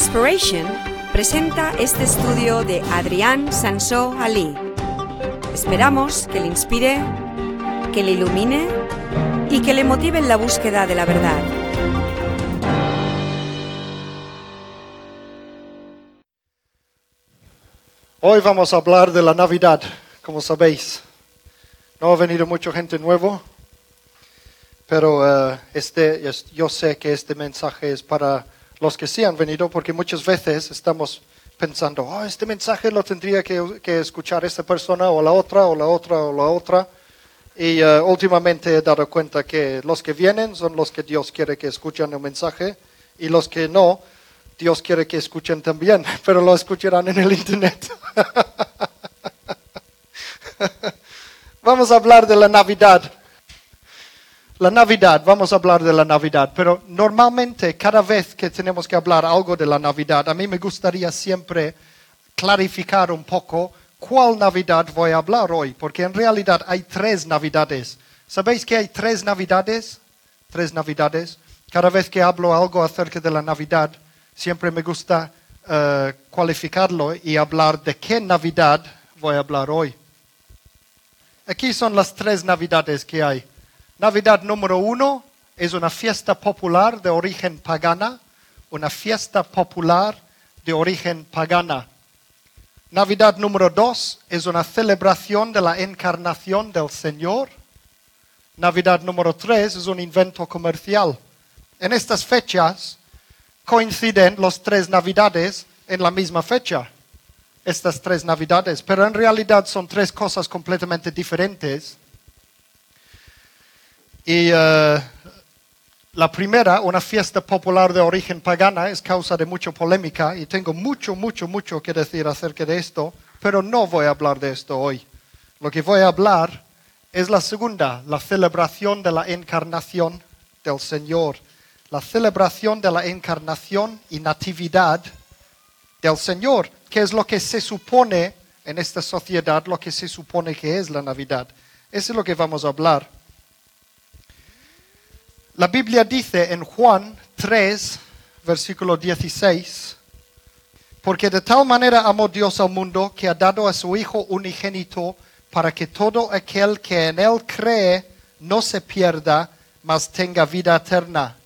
Inspiration presenta este estudio de Adrián Sansó Ali. Esperamos que le inspire, que le ilumine y que le motive en la búsqueda de la verdad. Hoy vamos a hablar de la Navidad, como sabéis. No ha venido mucha gente nueva, pero eh, este, es- yo sé que este mensaje es para los que sí han venido, porque muchas veces estamos pensando, "Oh, este mensaje lo tendría que, escuchar esta persona o la otra, o la otra, o la otra. Y eh, últimamente he dado cuenta que los que vienen son los que Dios quiere que escuchen el mensaje y los que no, Dios quiere que escuchen también, pero lo escucharán en el Internet. Vamos a hablar de la Navidad. La Navidad, vamos a hablar de la Navidad, pero normalmente cada vez que tenemos que hablar algo de la Navidad, a mí me gustaría siempre clarificar un poco cuál Navidad voy a hablar hoy, porque en realidad hay tres Navidades. ¿Sabéis que hay tres Navidades? Tres Navidades. Cada vez que hablo algo acerca de la Navidad, siempre me gusta eh, cualificarlo y hablar de qué Navidad voy a hablar hoy. Aquí son las tres Navidades que hay. Navidad número uno es una fiesta popular de origen pagana, una fiesta popular de origen pagana. Navidad número dos es una celebración de la encarnación del Señor. Navidad número tres es un invento comercial. En estas fechas coinciden los tres Navidades en la misma fecha estas tres navidades, pero en realidad son tres cosas completamente diferentes. Y eh, la primera, una fiesta popular de origen pagana, es causa de mucha polémica y tengo mucho, mucho, mucho que decir acerca de esto, pero no voy a hablar de esto hoy. Lo que voy a hablar es la segunda, la celebración de la encarnación del Señor, la celebración de la encarnación y natividad del Señor, que es lo que se supone en esta sociedad, lo que se supone que es la Navidad. Eso es lo que vamos a hablar. La Biblia dice en Juan 3, versículo 16, porque de tal manera amó Dios al mundo que ha dado a su Hijo unigénito para que todo aquel que en Él cree no se pierda, mas tenga vida eterna.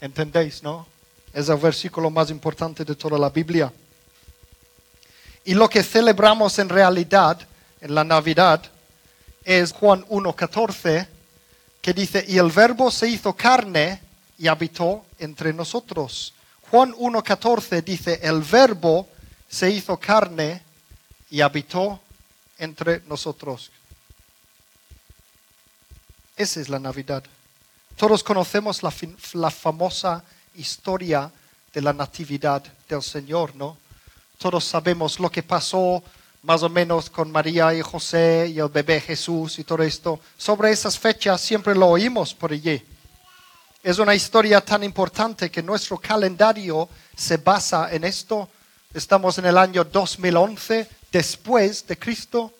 ¿Entendéis, no? Es el versículo más importante de toda la Biblia. Y lo que celebramos en realidad en la Navidad es Juan 1.14, que dice, y el verbo se hizo carne y habitó entre nosotros. Juan 1.14 dice, el verbo se hizo carne y habitó entre nosotros. Esa es la Navidad. Todos conocemos la, la famosa historia de la natividad del Señor, ¿no? Todos sabemos lo que pasó más o menos con María y José y el bebé Jesús y todo esto. Sobre esas fechas siempre lo oímos por allí. Es una historia tan importante que nuestro calendario se basa en esto. Estamos en el año 2011 después de Cristo.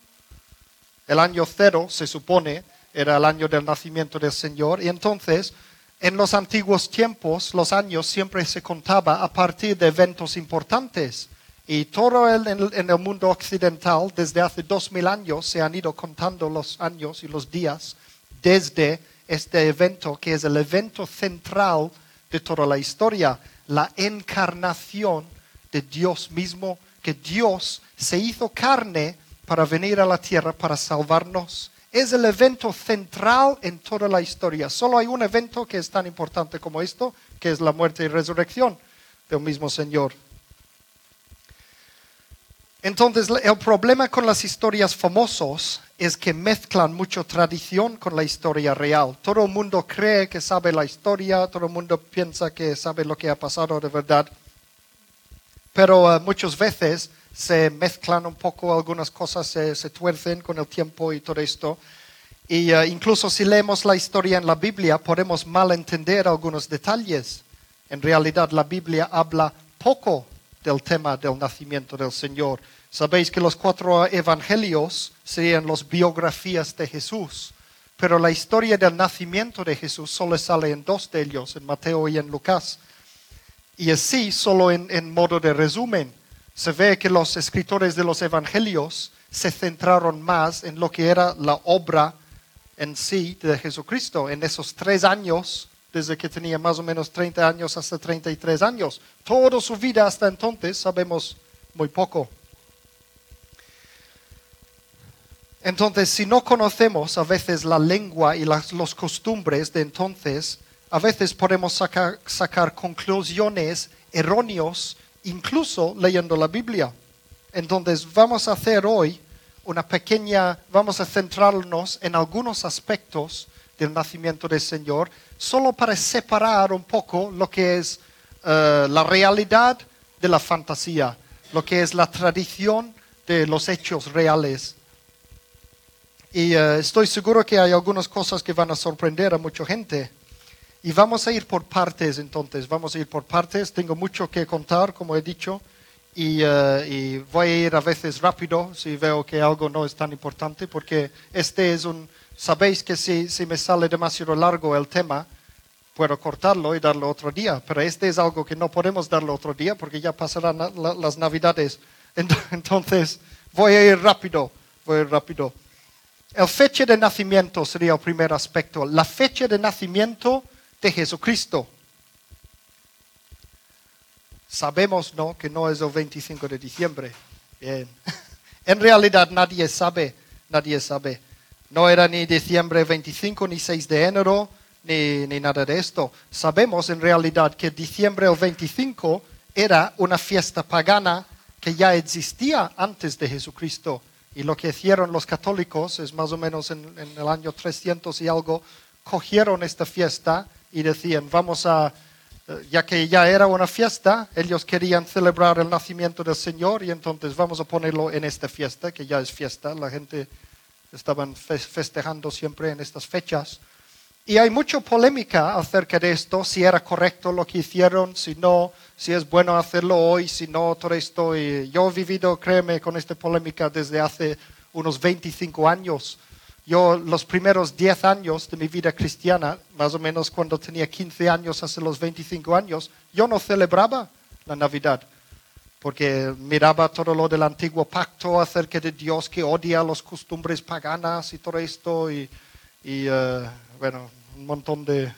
El año cero, se supone, era el año del nacimiento del Señor. Y entonces, en los antiguos tiempos, los años siempre se contaba a partir de eventos importantes. Y todo el, en, el- mundo occidental, desde hace dos mil años, se han ido contando los años y los días desde este evento, que es el evento central de toda la historia, la encarnación de Dios mismo, que Dios se hizo carne para venir a la tierra para salvarnos. Es el evento central en toda la historia. Solo hay un evento que es tan importante como esto, que es la muerte y resurrección del mismo Señor. Entonces, el problema con las historias famosos es que mezclan mucho tradición con la historia real. Todo el mundo cree que sabe la historia, todo el mundo piensa que sabe lo que ha pasado de verdad, pero eh, muchas veces se mezclan un poco algunas cosas, se, se tuercen con el tiempo y todo esto. Y eh, incluso si leemos la historia en la Biblia, podemos malentender algunos detalles. En realidad, la Biblia habla poco del tema del nacimiento del Señor. Sabéis que los cuatro evangelios serían las biografías de Jesús, pero la historia del nacimiento de Jesús solo sale en dos de ellos, en Mateo y en Lucas. Y así, solo en, en modo de resumen, se ve que los escritores de los evangelios se centraron más en lo que era la obra en sí de Jesucristo en esos tres años, desde que tenía más o menos 30 años hasta 33 años. Toda su vida hasta entonces sabemos muy poco. Entonces, si no conocemos a veces la lengua y las los costumbres de entonces, a veces podemos sacar, sacar conclusiones erróneas incluso leyendo la Biblia. Entonces, vamos a hacer hoy una pequeña, vamos a centrarnos en algunos aspectos del nacimiento del Señor, solo para separar un poco lo que es eh, la realidad de la fantasía, lo que es la tradición de los hechos reales. Y eh, estoy seguro que hay algunas cosas que van a sorprender a mucha gente. Y vamos a ir por partes entonces, vamos a ir por partes. Tengo mucho que contar, como he dicho. Eh, y, voy a ir a veces rápido si veo que algo no es tan importante, porque este es un, sabéis que si, si me sale demasiado largo el tema, puedo cortarlo y darlo otro día, pero este es algo que no podemos darlo otro día porque ya pasarán las navidades. Entonces, voy a ir rápido, voy a ir rápido. El fecha de nacimiento sería el primer aspecto, la fecha de nacimiento de Jesucristo. Sabemos, ¿no? Que no es el 25 de diciembre. Bien. En realidad nadie sabe, nadie sabe. No era ni diciembre 25, ni 6 de enero, ni, ni nada de esto. Sabemos en realidad que diciembre 25 era una fiesta pagana que ya existía antes de Jesucristo. Y lo que hicieron los católicos es más o menos en, el año 300 y algo, cogieron esta fiesta y decían, vamos a eh, ya que ya era una fiesta, ellos querían celebrar el nacimiento del Señor y entonces vamos a ponerlo en esta fiesta, que ya es fiesta, la gente estaban festejando siempre en estas fechas. Y hay mucha polémica acerca de esto, si era correcto lo que hicieron, si no, si es bueno hacerlo hoy, si no, todo esto. Y yo he vivido, créeme, con esta polémica desde hace unos 25 años. Yo los primeros 10 años de mi vida cristiana, más o menos cuando tenía 15 años hasta los 25 años, yo no celebraba la Navidad, porque miraba todo lo del antiguo pacto acerca de Dios que odia las costumbres paganas y todo esto, y, eh, bueno, un montón de,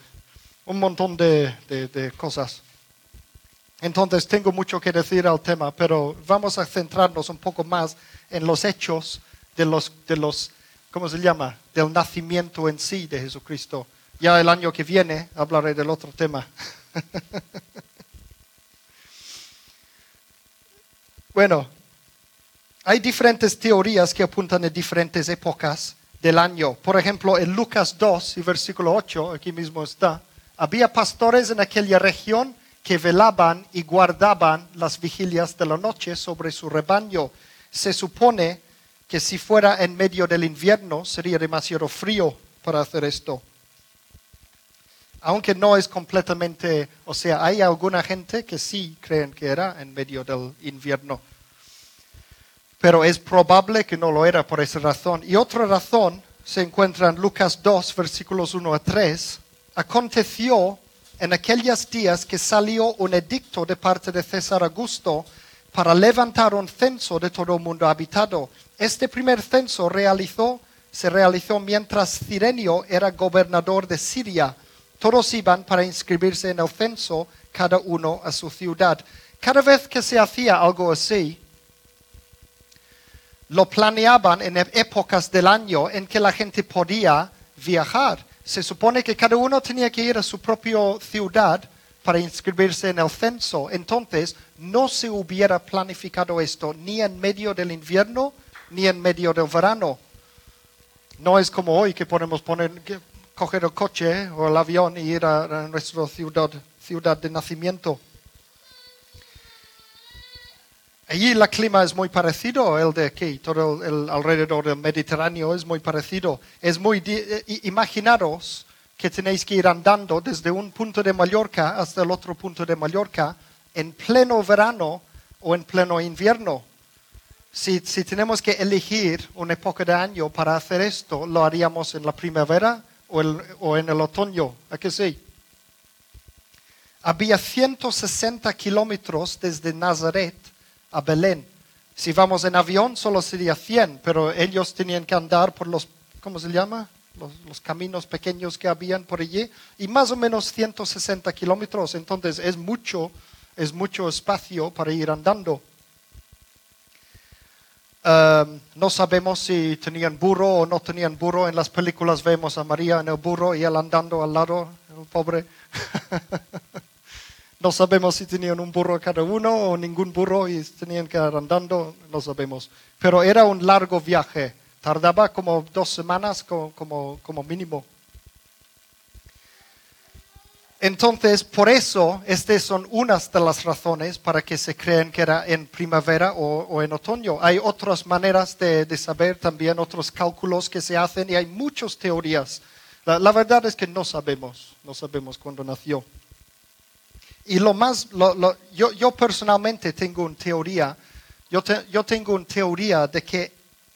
un montón de, de cosas. Entonces tengo mucho que decir al tema, pero vamos a centrarnos un poco más en los hechos de los, de los ¿cómo se llama? Del nacimiento en sí de Jesucristo. Ya el año que viene hablaré del otro tema. bueno, hay diferentes teorías que apuntan a diferentes épocas del año. Por ejemplo, en Lucas 2 y versículo 8, aquí mismo está, había pastores en aquella región que velaban y guardaban las vigilias de la noche sobre su rebaño. Se supone que si fuera en medio del invierno sería demasiado frío para hacer esto. Aunque no es completamente, o sea, hay alguna gente que sí creen que era en medio del invierno. Pero es probable que no lo era por esa razón. Y otra razón se encuentra en Lucas 2, versículos 1 a 3. Aconteció en aquellos días que salió un edicto de parte de César Augusto para levantar un censo de todo el mundo habitado este primer censo se realizó mientras Cirenio era gobernador de Siria. Todos iban para inscribirse en el censo, cada uno a su ciudad. Cada vez que se hacía algo así, lo planeaban en épocas del año en que la gente podía viajar. Se supone que cada uno tenía que ir a su propia ciudad para inscribirse en el censo. Entonces, no se hubiera planificado esto ni en medio del invierno ni en medio del verano. No es como hoy que podemos poner, coger el coche o el avión y ir a, nuestra ciudad, ciudad de nacimiento. Allí el clima es muy parecido el de aquí, todo el, alrededor del Mediterráneo es muy parecido. Es muy, eh, imaginaros que tenéis que ir andando desde un punto de Mallorca hasta el otro punto de Mallorca en pleno verano o en pleno invierno si, tenemos que elegir una época de año para hacer esto, lo haríamos en la primavera o, en el otoño. ¿A qué sí? había 160 kilómetros desde Nazaret a Belén. Si vamos en avión solo sería 100, pero ellos tenían que andar por los, ¿cómo se llama? Los, caminos pequeños que habían por allí, y más o menos 160 kilómetros. Entonces es mucho, es mucho espacio para ir andando. Um, no sabemos si tenían burro o no tenían burro. En las películas vemos a María en el burro y él andando al lado, el pobre. no sabemos si tenían un burro cada uno o ningún burro y tenían que ir andando, no sabemos. Pero era un largo viaje. Tardaba como dos semanas como, mínimo. Entonces, por eso, estas son unas de las razones para que se creen que era en primavera o, en otoño. Hay otras maneras de, saber también, otros cálculos que se hacen y hay muchas teorías. La, verdad es que no sabemos, no sabemos cuándo nació. Y lo más, yo, personalmente tengo una teoría, yo, yo tengo una teoría de que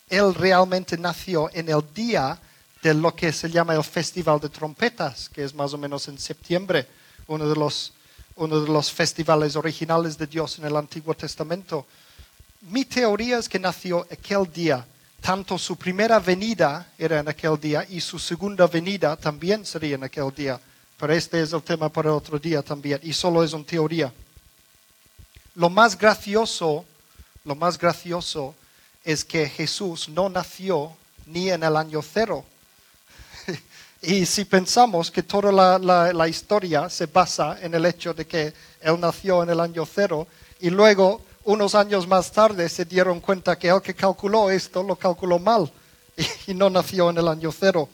él realmente nació en el día de lo que se llama el Festival de Trompetas, que es más o menos en septiembre, uno de los, uno de los festivales originales de Dios en el Antiguo Testamento. Mi teoría es que nació aquel día. Tanto su primera venida era en aquel día y su segunda venida también sería en aquel día. Pero este es el tema para otro día también y solo es una teoría. Lo más gracioso, lo más gracioso es que Jesús no nació ni en el año cero, y si pensamos que toda la, historia se basa en el hecho de que él nació en el año cero y luego unos años más tarde se dieron cuenta que el que calculó esto lo calculó mal y, no nació en el año cero.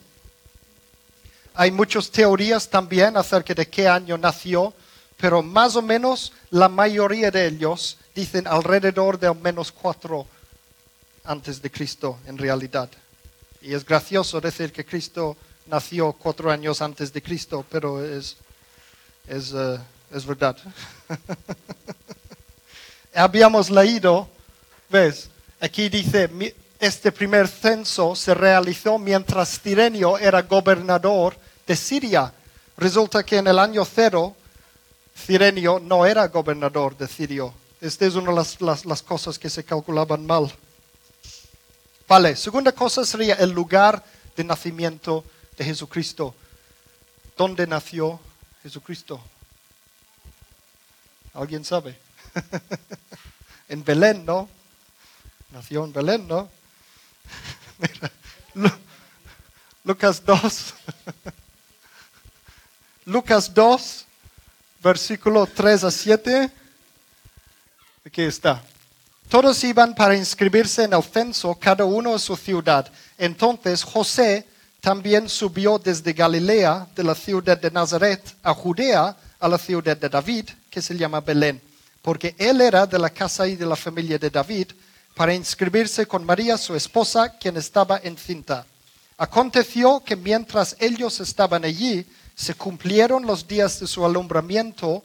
Hay muchas teorías también acerca de qué año nació, pero más o menos la mayoría de ellos dicen alrededor de menos cuatro antes de Cristo en realidad. Y es gracioso decir que Cristo nació cuatro años antes de Cristo, pero es, es, eh, verdad. Habíamos leído, ves, aquí dice, este primer censo se realizó mientras Cirenio era gobernador de Siria. Resulta que en el año cero, Cirenio no era gobernador de Sirio. Esta es una de las, cosas que se calculaban mal. Vale, segunda cosa sería el lugar de nacimiento de Jesucristo. ¿Dónde nació Jesucristo? ¿Alguien sabe? en Belén, ¿no? Nació en Belén, ¿no? Lucas 2. Lucas 2, versículo 3 a 7. Aquí está. Todos iban para inscribirse en el censo, cada uno en su ciudad. Entonces José también subió desde Galilea, de la ciudad de Nazaret, a Judea, a la ciudad de David, que se llama Belén, porque él era de la casa y de la familia de David, para inscribirse con María, su esposa, quien estaba encinta. Aconteció que mientras ellos estaban allí, se cumplieron los días de su alumbramiento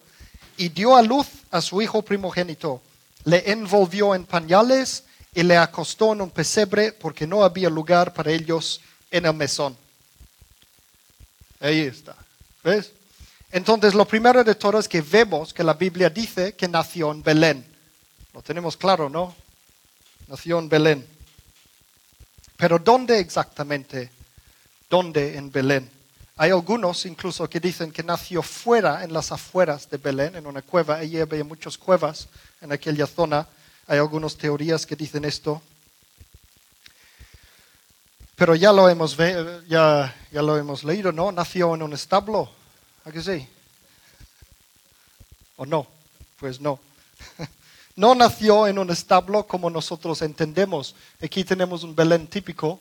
y dio a luz a su hijo primogénito. Le envolvió en pañales y le acostó en un pesebre porque no había lugar para ellos en el mesón. Ahí está. ¿Ves? Entonces, lo primero de todo es que vemos que la Biblia dice que nació en Belén. Lo tenemos claro, ¿no? Nació en Belén. Pero ¿dónde exactamente? ¿Dónde en Belén? Hay algunos incluso que dicen que nació fuera, en las afueras de Belén, en una cueva. Allí había muchas cuevas en aquella zona. Hay algunas teorías que dicen esto. Pero ya lo hemos, ya, ya lo hemos leído, ¿no? Nació en un establo. ¿A que sí? ¿O no? Pues no. No nació en un establo como nosotros entendemos. Aquí tenemos un Belén típico.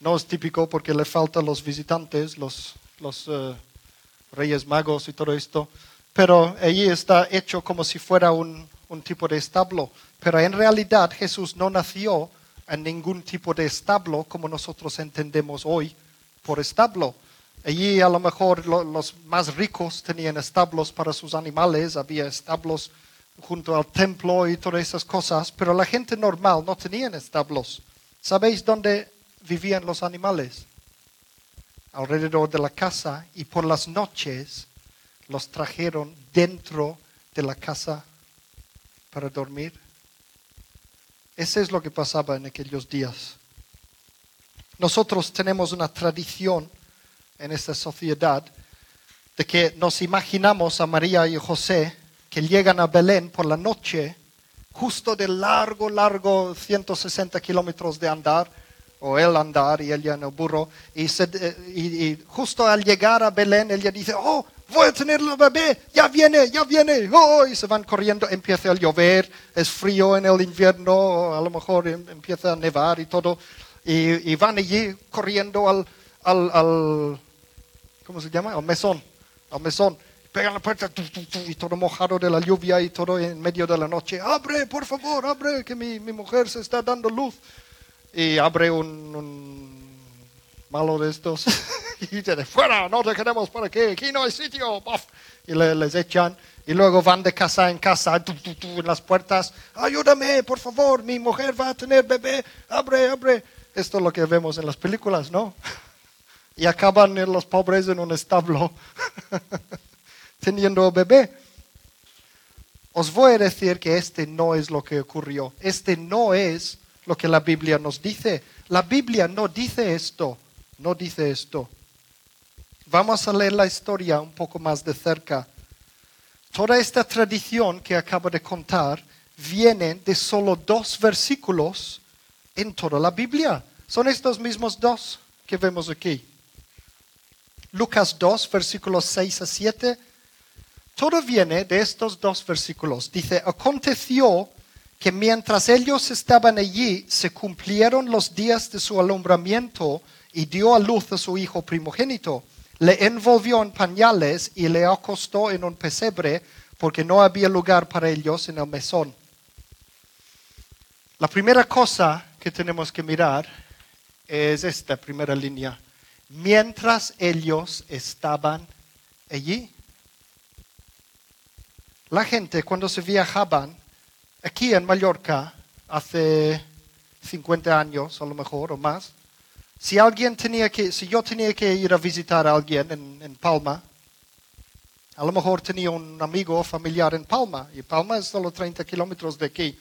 No es típico porque le faltan los visitantes, los, los eh, reyes magos y todo esto. Pero allí está hecho como si fuera un, un tipo de establo. Pero en realidad Jesús no nació en ningún tipo de establo como nosotros entendemos hoy por establo. Allí a lo mejor los más ricos tenían establos para sus animales, había establos junto al templo y todas esas cosas, pero la gente normal no tenía establos. ¿Sabéis dónde vivían los animales? Alrededor de la casa y por las noches los trajeron dentro de la casa para dormir. Eso es lo que pasaba en aquellos días. Nosotros tenemos una tradición en esta sociedad de que nos imaginamos a María y José que llegan a Belén por la noche, justo de largo, largo 160 kilómetros de andar, o él andar y ella en el burro, y, y, justo al llegar a Belén, ella dice, oh, voy a tener el bebé, ya viene, ya viene, oh, y se van corriendo, empieza a llover, es frío en el invierno, a lo mejor em, empieza a nevar y todo, y, van allí corriendo al, al, al, ¿cómo se llama? Al mesón, al mesón, pegan la puerta y todo mojado de la lluvia y todo en medio de la noche, abre, por favor, abre, que mi, mi mujer se está dando luz. Y abre un, malo de estos y dice, fuera, no te queremos por aquí, aquí no hay sitio. Y les echan y luego van de casa en casa, en las puertas, ayúdame, por favor, mi mujer va a tener bebé, abre, abre. Esto es lo que vemos en las películas, ¿no? Y acaban los pobres en un establo teniendo bebé. Os voy a decir que este no es lo que ocurrió. Este no es lo que la Biblia nos dice. La Biblia no dice esto, no dice esto. Vamos a leer la historia un poco más de cerca. Toda esta tradición que acabo de contar viene de solo dos versículos en toda la Biblia. Son estos mismos dos que vemos aquí. Lucas 2, versículos 6 a 7. Todo viene de estos dos versículos. Dice, aconteció que mientras ellos estaban allí se cumplieron los días de su alumbramiento y dio a luz a su hijo primogénito. Le envolvió en pañales y le acostó en un pesebre porque no había lugar para ellos en el mesón. La primera cosa que tenemos que mirar es esta primera línea. Mientras ellos estaban allí. La gente cuando se viajaban aquí en Mallorca, hace 50 años a lo mejor o más, si alguien tenía que, si yo tenía que ir a visitar a alguien en, en Palma, a lo mejor tenía un amigo o familiar en Palma, y Palma es solo 30 kilómetros de aquí.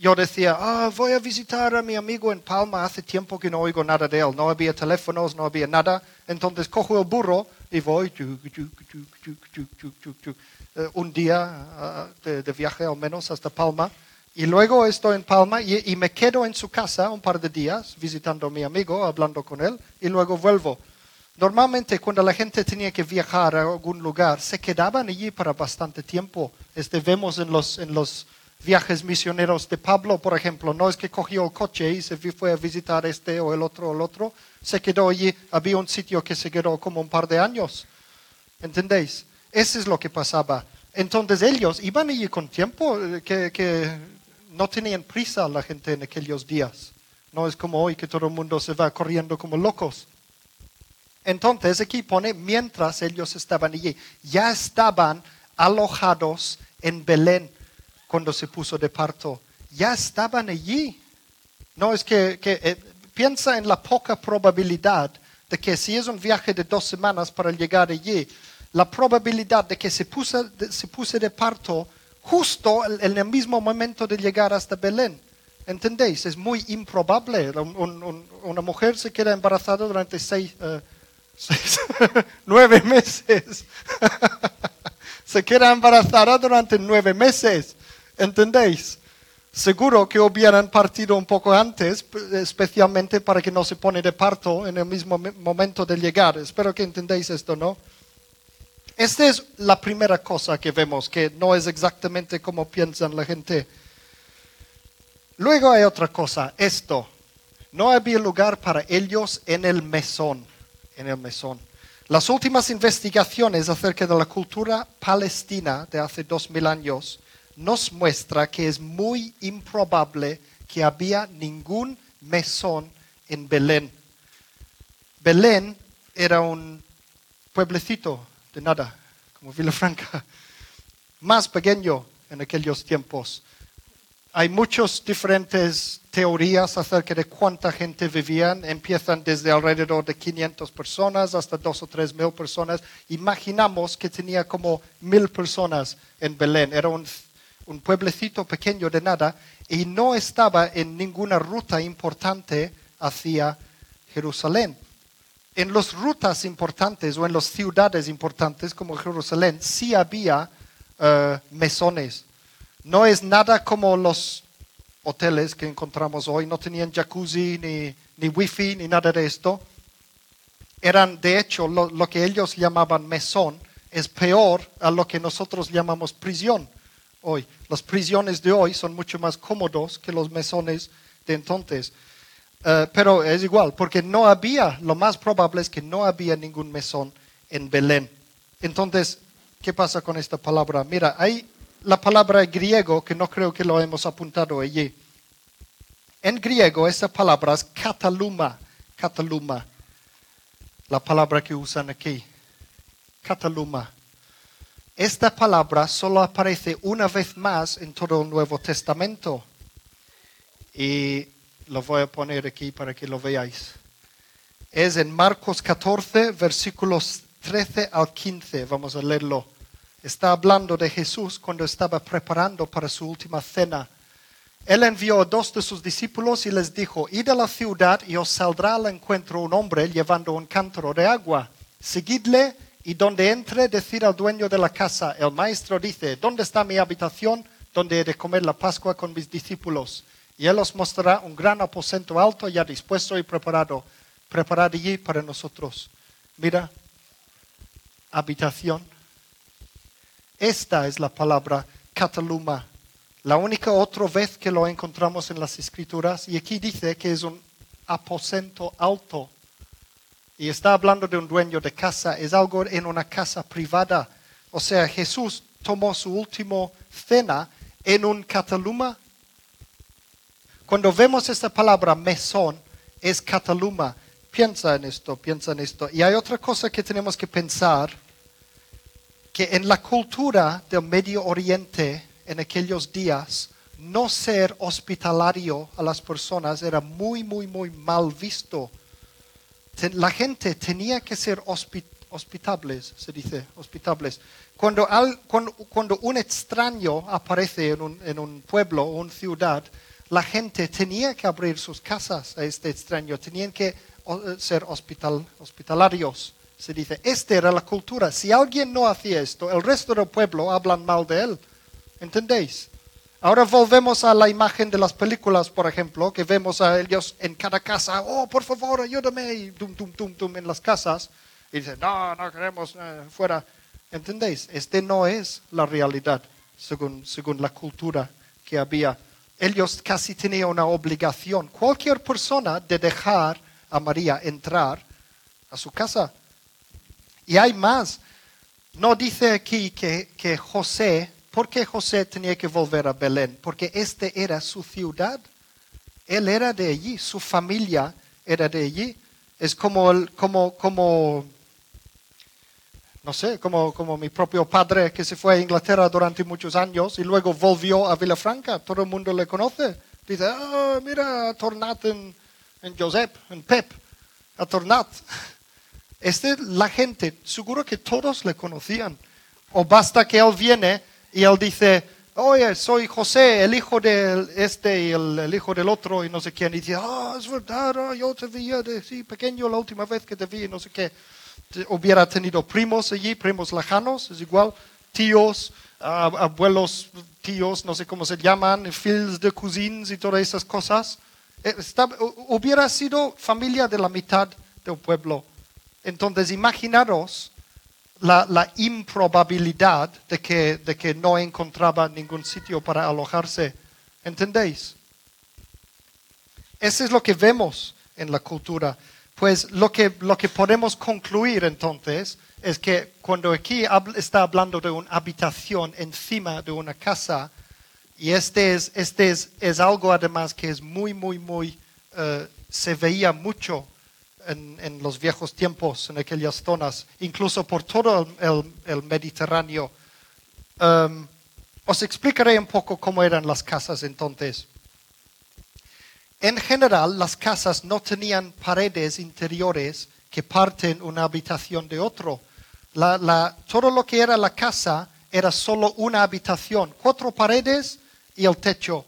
Yo decía, ah, voy a visitar a mi amigo en Palma, hace tiempo que no oigo nada de él, no había teléfonos, no había nada, entonces cojo el burro y voy, eh, un día eh, de, viaje al menos hasta Palma. Y luego estoy en Palma y, me quedo en su casa un par de días visitando a mi amigo, hablando con él, y luego vuelvo. Normalmente cuando la gente tenía que viajar a algún lugar, se quedaban allí para bastante tiempo. Este, vemos en los, en los viajes misioneros de Pablo, por ejemplo, no es que cogió el coche y se fue a visitar este o el otro o el otro, se quedó allí, había un sitio que se quedó como un par de años. ¿Entendéis? Eso es lo que pasaba. Entonces ellos iban allí con tiempo, eh, que, no tenían prisa la gente en aquellos días. No es como hoy que todo el mundo se va corriendo como locos. Entonces aquí pone, mientras ellos estaban allí, ya estaban alojados en Belén cuando se puso de parto. Ya estaban allí. No es que, eh, piensa en la poca probabilidad de que si es un viaje de dos semanas para llegar allí, la probabilidad de que se puse, se puse de parto justo en el mismo momento de llegar hasta Belén. ¿Entendéis? Es muy improbable. una mujer se queda embarazada durante seis, eh, nueve meses. se queda embarazada durante nueve meses. ¿Entendéis? Seguro que hubieran partido un poco antes, especialmente para que no se pone de parto en el mismo momento de llegar. Espero que entendáis esto, ¿no? Esta es la primera cosa que vemos, que no es exactamente como piensan la gente. Luego hay otra cosa, esto. No había lugar para ellos en el mesón, en el mesón. Las últimas investigaciones acerca de la cultura palestina de hace dos mil años nos muestra que es muy improbable que había ningún mesón en Belén. Belén era un pueblecito de nada, como Villafranca, más pequeño en aquellos tiempos. Hay muchas diferentes teorías acerca de cuánta gente vivían. Empiezan desde alrededor de 500 personas hasta 2 o 3 mil personas. Imaginamos que tenía como mil personas en Belén. Era un, un pueblecito pequeño de nada y no estaba en ninguna ruta importante hacia Jerusalén. En las rutas importantes o en las ciudades importantes como Jerusalén sí había eh, mesones. No es nada como los hoteles que encontramos hoy, no tenían jacuzzi, ni, ni wifi, ni nada de esto. Eran, de hecho, lo, lo que ellos llamaban mesón es peor a lo que nosotros llamamos prisión hoy. Las prisiones de hoy son mucho más cómodos que los mesones de entonces. Eh, pero es igual, porque no había, lo más probable es que no había ningún mesón en Belén. Entonces, ¿qué pasa con esta palabra? Mira, hay la palabra griego que no creo que lo hemos apuntado allí. En griego esa palabra es kataluma, kataluma, la palabra que usan aquí, kataluma. Esta palabra solo aparece una vez más en todo el Nuevo Testamento. Y lo voy a poner aquí para que lo veáis. Es en Marcos 14, versículos 13 al 15. Vamos a leerlo. Está hablando de Jesús cuando estaba preparando para su última cena. Él envió a dos de sus discípulos y les dijo, id a la ciudad y os saldrá al encuentro un hombre llevando un cántaro de agua. Seguidle y donde entre decir al dueño de la casa, el maestro dice, ¿dónde está mi habitación donde he de comer la Pascua con mis discípulos? y Él os mostrará un gran aposento alto ya dispuesto y preparado, preparado allí para nosotros. Mira, habitación. Esta es la palabra cataluma, la única otra vez que lo encontramos en las escrituras y aquí dice que es un aposento alto. Y está hablando de un dueño de casa, es algo en una casa privada. O sea, Jesús tomó su último cena en un cataluma cuando vemos esta palabra mesón, es cataluma. Piensa en esto, piensa en esto. Y hay otra cosa que tenemos que pensar, que en la cultura del Medio Oriente, en aquellos días, no ser hospitalario a las personas era muy, muy, muy mal visto. La gente tenía que ser hospitables, se dice, hospitables. Cuando, cuando, un extraño aparece en un, pueblo o una ciudad, la gente tenía que abrir sus casas a este extraño, tenían que eh, ser hospital, hospitalarios. Se dice, esta era la cultura. Si alguien no hacía esto, el resto del pueblo hablan mal de él. ¿Entendéis? Ahora volvemos a la imagen de las películas, por ejemplo, que vemos a ellos en cada casa, oh, por favor, ayúdame, y tum, tum, tum, tum, en las casas. Y dicen, no, no queremos eh, fuera. ¿Entendéis? Este no es la realidad, según, según la cultura que había ellos casi tenían una obligación, cualquier persona, de dejar a María entrar a su casa. Y hay más. No dice aquí que, que José, ¿por qué José tenía que volver a Belén? Porque este era su ciudad. Él era de allí, su familia era de allí. Es como, como, como no sé, como, como mi propio padre que se fue a Inglaterra durante muchos años y luego volvió a Villafranca, todo el mundo le conoce. Dice, ah, mira, Tornat en, en Josep, en Pep, a Tornat. Este, la gente, seguro que todos le conocían. O basta que él viene y él dice, oye, soy José, el hijo de este y el, hijo del otro y no sé quién. Y dice, ah, es verdad, ah, yo te vi de, sí, pequeño la última vez que te vi, no sé qué hubiera tenido primos allí, primos lejanos, es igual, tíos, abuelos, tíos, no sé cómo se llaman, fils de cousins y todas esas cosas. Eh, hubiera sido familia de la mitad del pueblo. Entonces, imaginaros la, improbabilidad de que, de que no encontraba ningún sitio para alojarse. ¿Entendéis? Eso es lo que vemos en la cultura. Pues lo que, lo que podemos concluir entonces es que cuando aquí está hablando de una habitación encima de una casa, y este es, este es, es algo además que es muy, muy, muy, eh, se veía mucho en, los viejos tiempos, en aquellas zonas, incluso por todo el, Mediterráneo. Um, Os explicaré un poco cómo eran las casas entonces. En general, las casas no tenían paredes interiores que parten una habitación de otro. Todo lo que era la casa era solo una habitación, cuatro paredes y el techo.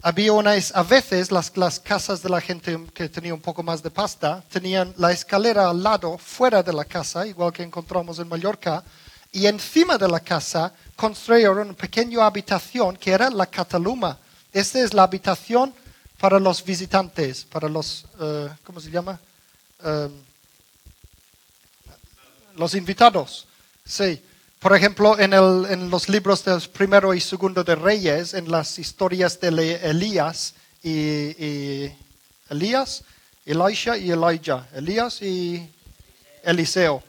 Había unas, a veces las, las casas de la gente que tenía un poco más de pasta tenían la escalera al lado, fuera de la casa, igual que encontramos en Mallorca, y encima de la casa construyeron una pequeña habitación que era la cataluma. Esta es la habitación para los visitantes, para los, eh, ¿cómo se llama? Em, los invitados. Sí. Por ejemplo, en, el- en los libros del primero y segundo de Reyes, en las historias de Elías y, y- Elías, Elisha y Elijah, Elías y Eliseo.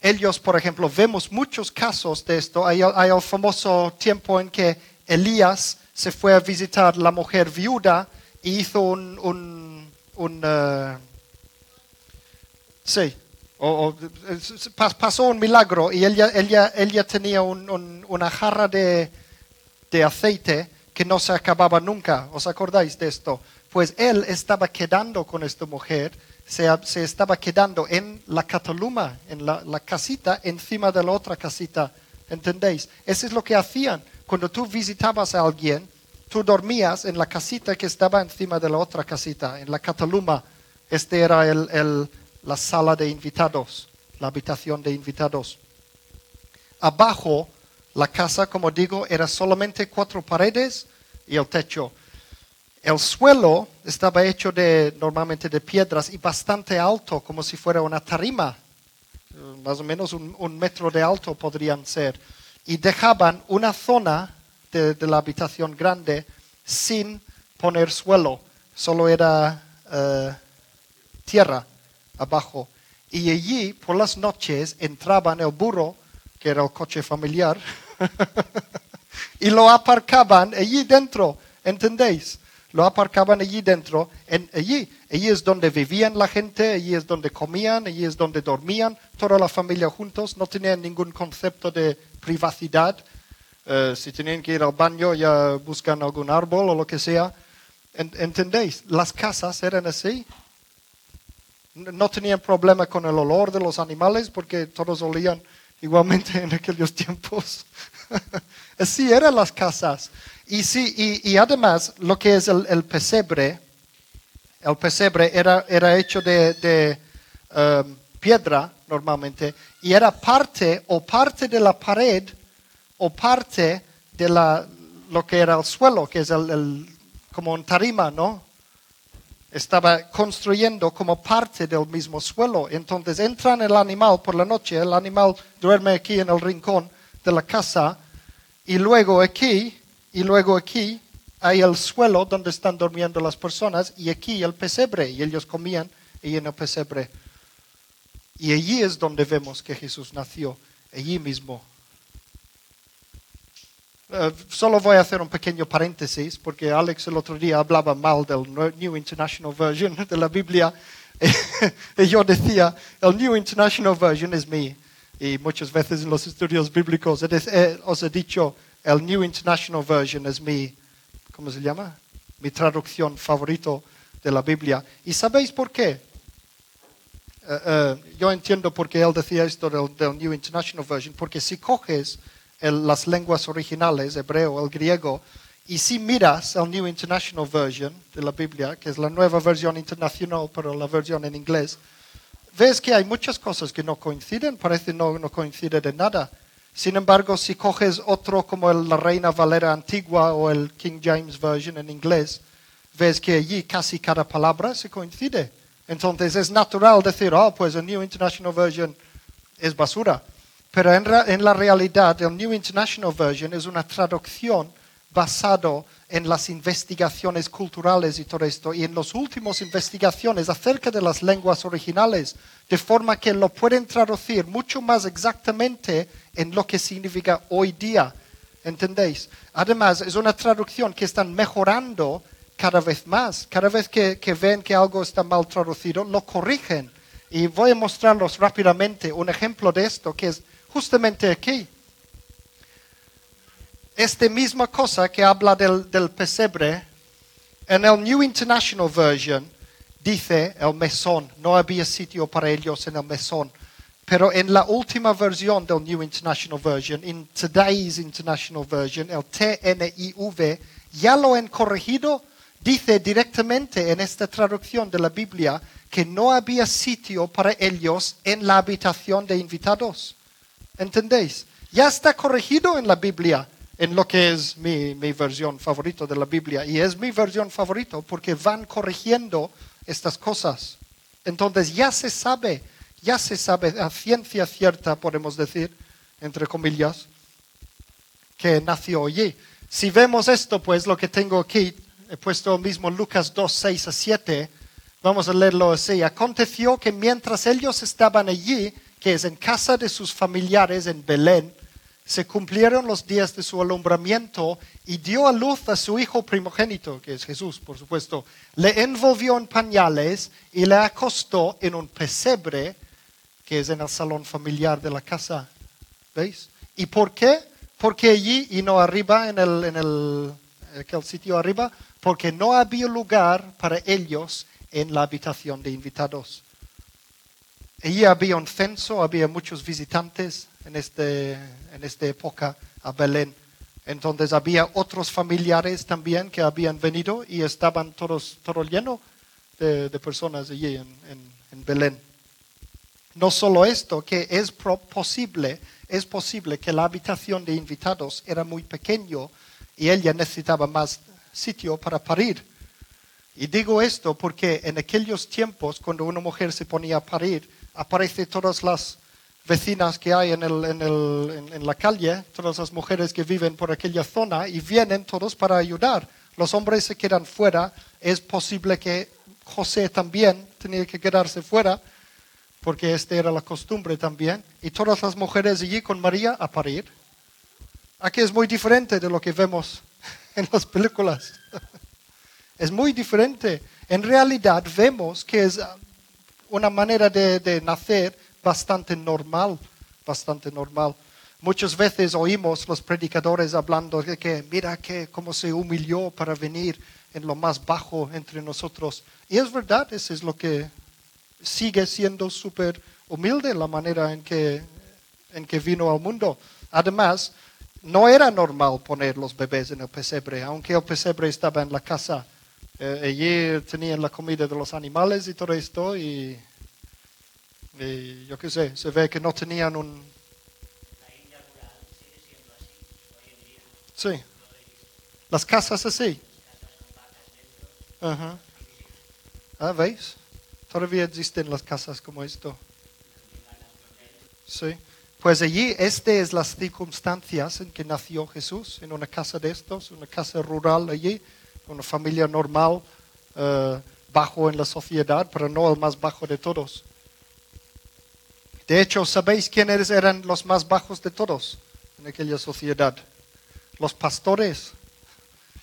Ellos, por ejemplo, vemos muchos casos de esto. Hay, hay el famoso tiempo en que Elías se fue a visitar la mujer viuda y hizo un, un, un, eh, Sí, o, pasó un milagro y ella, ella, ella tenía un- un- una jarra de, de aceite que no se acababa nunca. ¿Os acordáis de esto? Pues él estaba quedando con esta mujer, se, se estaba quedando en la cataluma, en la, la casita, encima de la otra casita. ¿Entendéis? Eso es lo que hacían. Cuando tú visitabas a alguien, tú dormías en la casita que estaba encima de la otra casita, en la cataluma. Este era el- la sala de invitados, la habitación de invitados. Abajo, la casa, como digo, era solamente cuatro paredes y el techo. El suelo estaba hecho de, normalmente de piedras y bastante alto, como si fuera una tarima. Eh, Más o menos un, metro de alto podrían ser. Y dejaban una zona de, de la habitación grande sin poner suelo. Solo era eh, tierra abajo. Y allí, por las noches, entraban el burro, que era el coche familiar, y lo aparcaban allí dentro, ¿entendéis? Lo aparcaban allí dentro, en, allí. Allí es donde vivían la gente, allí es donde comían, allí es donde dormían, toda la familia juntos, no tenían ningún concepto de privacidad. Eh, si tenían que ir al baño, ya buscan algún árbol o lo que sea. En- ¿Entendéis? Las casas eran así. No tenían problema con el olor de los animales porque todos olían igualmente en aquellos tiempos. Así eran las casas. Y, sí, y, además lo que es el, pesebre, el pesebre era, era hecho de, um, piedra normalmente y era parte o parte de la pared o parte de la, lo que era el suelo, que es el- como un tarima, ¿no? Estaba construyendo como parte del mismo suelo. Entonces entran el animal por la noche, el animal duerme aquí en el rincón de la casa y luego aquí y luego aquí hay el suelo donde están durmiendo las personas y aquí el pesebre y ellos comían y en el pesebre. Y allí es donde vemos que Jesús nació, allí mismo. Eh, solo voy a hacer un pequeño paréntesis porque Alex el otro día hablaba mal del New International Version de la Biblia y yo decía, el New International Version es mi. Y muchas veces en los estudios bíblicos eh, os he dicho, el New International Version es mi, ¿cómo se llama? Mi traducción favorito de la Biblia. ¿Y sabéis por qué? Eh, eh, yo entiendo por qué él decía esto del, del New International Version, porque si coges las lenguas originales, hebreo, el griego, y si miras el New International Version de la Biblia, que es la nueva versión internacional, pero la versión en inglés, ves que hay muchas cosas que no coinciden, parece no, no coincide de nada. Sin embargo, si coges otro como el- la Reina Valera antigua o el King James Version en inglés, ves que allí casi cada palabra se coincide. Entonces es natural decir, oh, pues el New International Version es basura. Pero en, en la realidad, el New International Version es una traducción basado en las investigaciones culturales y todo esto, y en las últimas investigaciones acerca de las lenguas originales, de forma que lo pueden traducir mucho más exactamente en lo que significa hoy día. ¿Entendéis? Además, es una traducción que están mejorando cada vez más. Cada vez que, que ven que algo está mal traducido, lo corrigen. Y voy a mostrarlos rápidamente un ejemplo de esto, que es justamente aquí. esta misma cosa que habla del, pesebre, en el New International Version dice el mesón, no había sitio para ellos en el mesón. Pero en la última versión del New International Version, en Today's International Version, el TNIV, ya lo han corregido, dice directamente en esta traducción de la Biblia que no había sitio para ellos en la habitación de invitados. ¿Entendéis? Ya está corregido en la Biblia, en lo que es mi, mi versión favorita de la Biblia. Y es mi versión favorita porque van corrigiendo estas cosas. Entonces ya se sabe, ya se sabe a ciencia cierta, podemos decir, entre comillas, que nació allí. Si vemos esto, pues lo que tengo aquí, he puesto mismo Lucas 2, 6 a 7, vamos a leerlo así. Aconteció que mientras ellos estaban allí, que es en casa de sus familiares en Belén, se cumplieron los días de su alumbramiento y dio a luz a su hijo primogénito, que es Jesús, por supuesto. Le envolvió en pañales y le acostó en un pesebre, que es en el salón familiar de la casa. ¿Veis? ¿Y por qué? Porque allí y no arriba, en el, en el aquel sitio arriba, porque no había lugar para ellos en la habitación de invitados. Allí había un censo, había muchos visitantes en, este, en esta época a Belén. Entonces había otros familiares también que habían venido y estaban todos, todo lleno de, de, personas allí en, en, en, Belén. No solo esto, que es posible, es posible que la habitación de invitados era muy pequeño y ella necesitaba más sitio para parir. Y digo esto porque en aquellos tiempos, cuando una mujer se ponía a parir, aparecen todas las vecinas que hay en, el, en, el, en, la calle, todas las mujeres que viven por aquella zona, y vienen todos para ayudar. Los hombres se quedan fuera. Es posible que José también tenía que quedarse fuera, porque esta era la costumbre también. Y todas las mujeres allí con María a parir. Aquí es muy diferente de lo que vemos en las películas. Es muy diferente. En realidad vemos que es una manera de, de nacer bastante normal, bastante normal. Muchas veces oímos los predicadores hablando de que mira que cómo se humilló para venir en lo más bajo entre nosotros. Y es verdad, eso es lo que sigue siendo súper humilde la manera en que, en que vino al mundo. Además, no era normal poner los bebés en el pesebre, aunque el pesebre estaba en la casa. Eh, allí tenían la comida de los animales y todo esto, y y yo qué sé, se ve que no tenían un... Sí. Las casas así. Ajá. Ah, ¿veis? Todavía existen las casas como esto. Sí. Pues allí, estas es las circunstancias en que nació Jesús, en una casa de estos, una casa rural allí, una familia normal, uh, bajo en la sociedad, pero no el más bajo de todos. De hecho, ¿sabéis quiénes eran los más bajos de todos en aquella sociedad? Los pastores.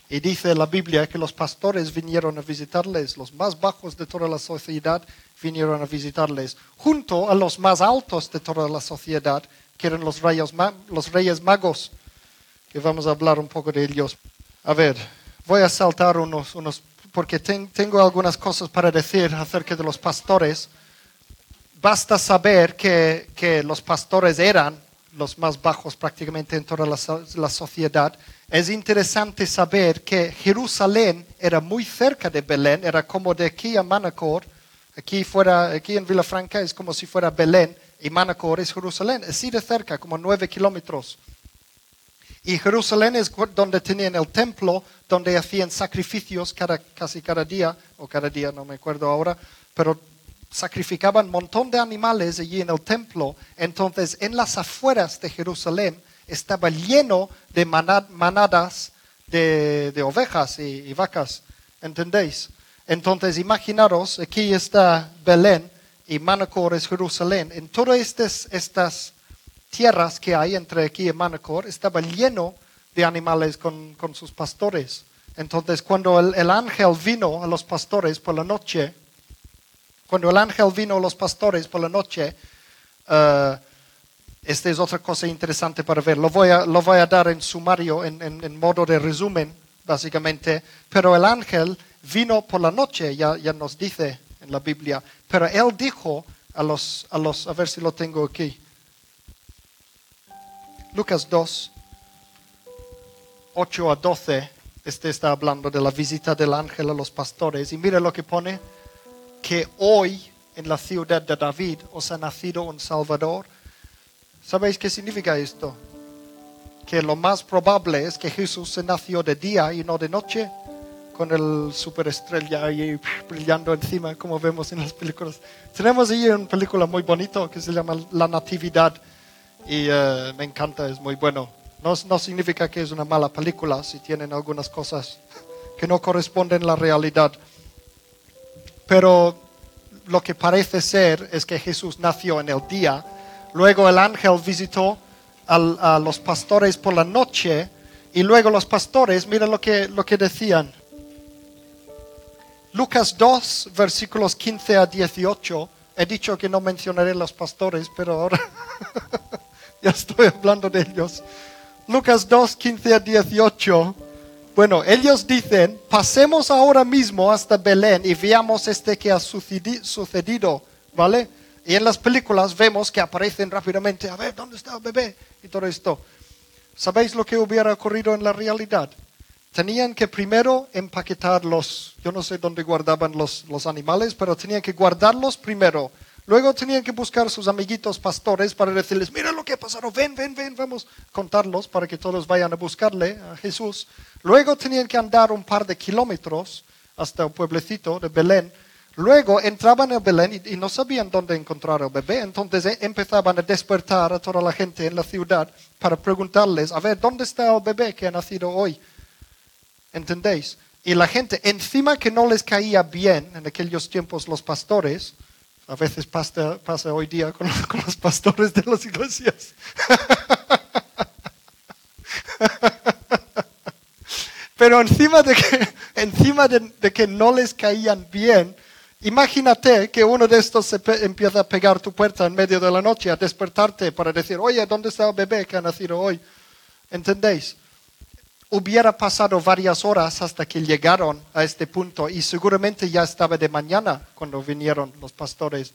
Y dice la Biblia que los pastores vinieron a visitarles, los más bajos de toda la sociedad vinieron a visitarles, junto a los más altos de toda la sociedad, que eran los reyes magos, que vamos a hablar un poco de ellos. A ver, voy a saltar unos, unos porque tengo algunas cosas para decir acerca de los pastores basta saber que, que, los pastores eran los más bajos prácticamente en toda la, la, sociedad. Es interesante saber que Jerusalén era muy cerca de Belén, era como de aquí a Manacor, aquí, fuera, aquí en Villafranca es como si fuera Belén y Manacor es Jerusalén, así de cerca, como nueve kilómetros. Y Jerusalén es donde tenían el templo, donde hacían sacrificios cada, casi cada día, o cada día, no me acuerdo ahora, pero sacrificaban un montón de animales allí en el templo. Entonces, en las afueras de Jerusalén estaba lleno de manadas de, ovejas y, vacas. ¿Entendéis? Entonces, imaginaros, aquí está Belén y Manacor es Jerusalén. En todas estas, estas tierras que hay entre aquí y Manacor estaba lleno de animales con, sus pastores. Entonces, cuando el ángel vino a los pastores por la noche, cuando el ángel vino a los pastores por la noche, uh, Esta es otra cosa interesante para ver. Lo voy a, lo voy a dar en sumario, en, en- en modo de resumen, básicamente. Pero el ángel vino por la noche, ya, ya nos dice en la Biblia. Pero él dijo a los, a los, a ver si lo tengo aquí. Lucas 2, 8 a 12. Este está hablando de la visita del ángel a los pastores. Y mira lo que pone, que hoy en la ciudad de David os ha nacido un Salvador. ¿Sabéis qué significa esto? Que lo más probable es que Jesús se nació de día y no de noche, con el superestrella ahí brillando encima, como vemos en las películas. Tenemos ahí una película muy bonita que se llama La Natividad y eh, me encanta, es muy bueno. No, no significa que es una mala película si tienen algunas cosas que no corresponden a la realidad. Pero lo que parece ser es que Jesús nació en el día, luego el ángel visitó al- a los pastores por la noche y luego los pastores, mira lo que, lo que decían. Lucas 2, versículos 15 a 18. He dicho que no mencionaré los pastores, pero ahora ya estoy hablando de ellos. Lucas 2, 15 a 18. Bueno, ellos dicen, pasemos ahora mismo hasta Belén y veamos este que ha sucedi- sucedido, ¿vale? Y en las películas vemos que aparecen rápidamente, a ver, ¿dónde está el bebé? Y todo esto. ¿Sabéis lo que hubiera ocurrido en la realidad? Tenían que primero empaquetar los, yo no sé dónde guardaban los, los animales, pero tenían que guardarlos primero. Luego tenían que buscar sus amiguitos pastores para decirles, mira lo que ha pasado, ven, ven, ven, vamos a contarlos para que todos vayan a buscarle a Jesús. Luego tenían que andar un par de kilómetros hasta un pueblecito de Belén. Luego entraban en Belén y, y no sabían dónde encontrar al bebé, entonces empezaban a despertar a toda la gente en la ciudad para preguntarles, a ver, ¿dónde está el bebé que ha nacido hoy? ¿Entendéis? Y la gente, encima que no les caía bien en aquellos tiempos los pastores, a veces pasa, pasa hoy día con, los pastores de las iglesias. Pero encima de que, encima de, de que no les caían bien, imagínate que uno de estos se empieza a pegar tu puerta en medio de la noche, a despertarte para decir, oye, ¿dónde está el bebé que ha nacido hoy? ¿Entendéis? Hubiera pasado varias horas hasta que llegaron a este punto y seguramente ya estaba de mañana cuando vinieron los pastores.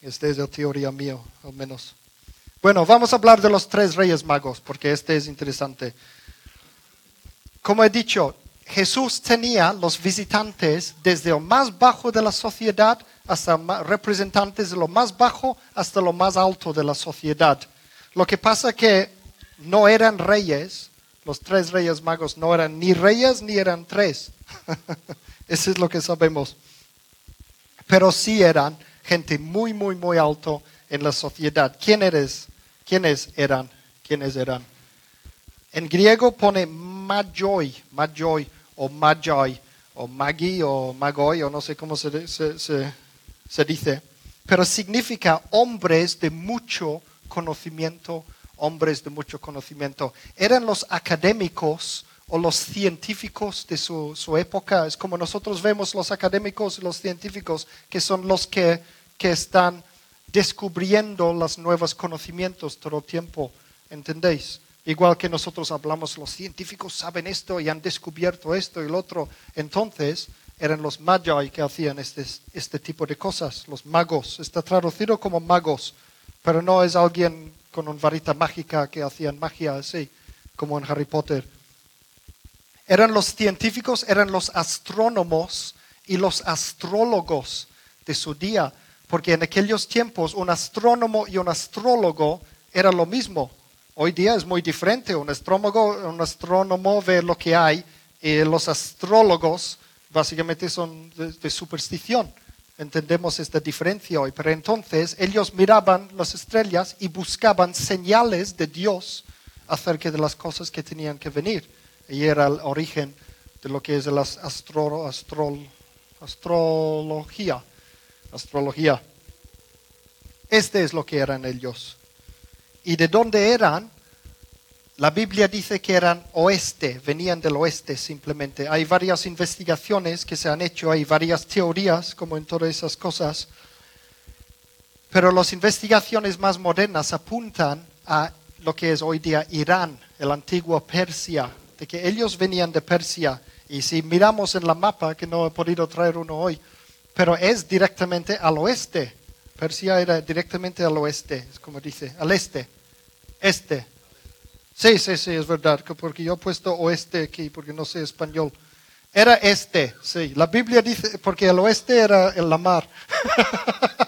Esta es la teoría mío, al menos. Bueno, vamos a hablar de los tres reyes magos porque este es interesante. Como he dicho, Jesús tenía los visitantes desde lo más bajo de la sociedad hasta representantes de lo más bajo hasta lo más alto de la sociedad. Lo que pasa que no eran reyes, los tres reyes magos no eran ni reyes ni eran tres. Eso es lo que sabemos. Pero sí eran gente muy, muy, muy alto en la sociedad. ¿Quién eres? ¿Quiénes eran? ¿Quiénes eran? En griego pone magoi, magoi o magi o magi o magoi o no sé cómo se- se- se dice, pero significa hombres de mucho conocimiento, hombres de mucho conocimiento. Eran los académicos o los científicos de su, su época. Es como nosotros vemos los académicos y los científicos, que son los que, que están descubriendo los nuevos conocimientos todo el tiempo. ¿Entendéis? Igual que nosotros hablamos, los científicos saben esto y han descubierto esto y lo otro. Entonces, eran los magi que hacían este, este tipo de cosas, los magos. Está traducido como magos, pero no es alguien con una varita mágica que hacían magia así, como en Harry Potter. Eran los científicos, eran los astrónomos y los astrólogos de su día, porque en aquellos tiempos un astrónomo y un astrólogo era lo mismo. Hoy día es muy diferente. Un astrólogo, un astrónomo ve lo que hay y los astrólogos básicamente son de superstición. Entendemos esta diferencia hoy. Pero entonces ellos miraban las estrellas y buscaban señales de Dios acerca de las cosas que tenían que venir. Y era el origen de lo que es la astro, astrol- astrología. Astrología. Este es lo que eran ellos. ¿Y de dónde eran? La Biblia dice que eran oeste, venían del oeste simplemente. Hay varias investigaciones que se han hecho, hay varias teorías, como en todas esas cosas. Pero las investigaciones más modernas apuntan a lo que es hoy día Irán, el antiguo Persia, de que ellos venían de Persia. Y si miramos en la mapa, que no he podido traer uno hoy, pero es directamente al oeste. Persia era directamente al oeste, es como dice, al este, este. Sí, sí, sí, es verdad, porque yo he puesto oeste aquí, porque no sé español. Era este, sí. La Biblia dice, porque el oeste era la mar.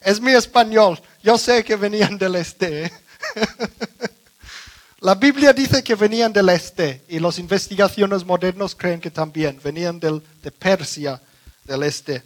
es mi español. Yo sé que venían del este. ¿eh? La Biblia dice que venían del este y las investigaciones modernas creen que también venían del, de Persia, del este.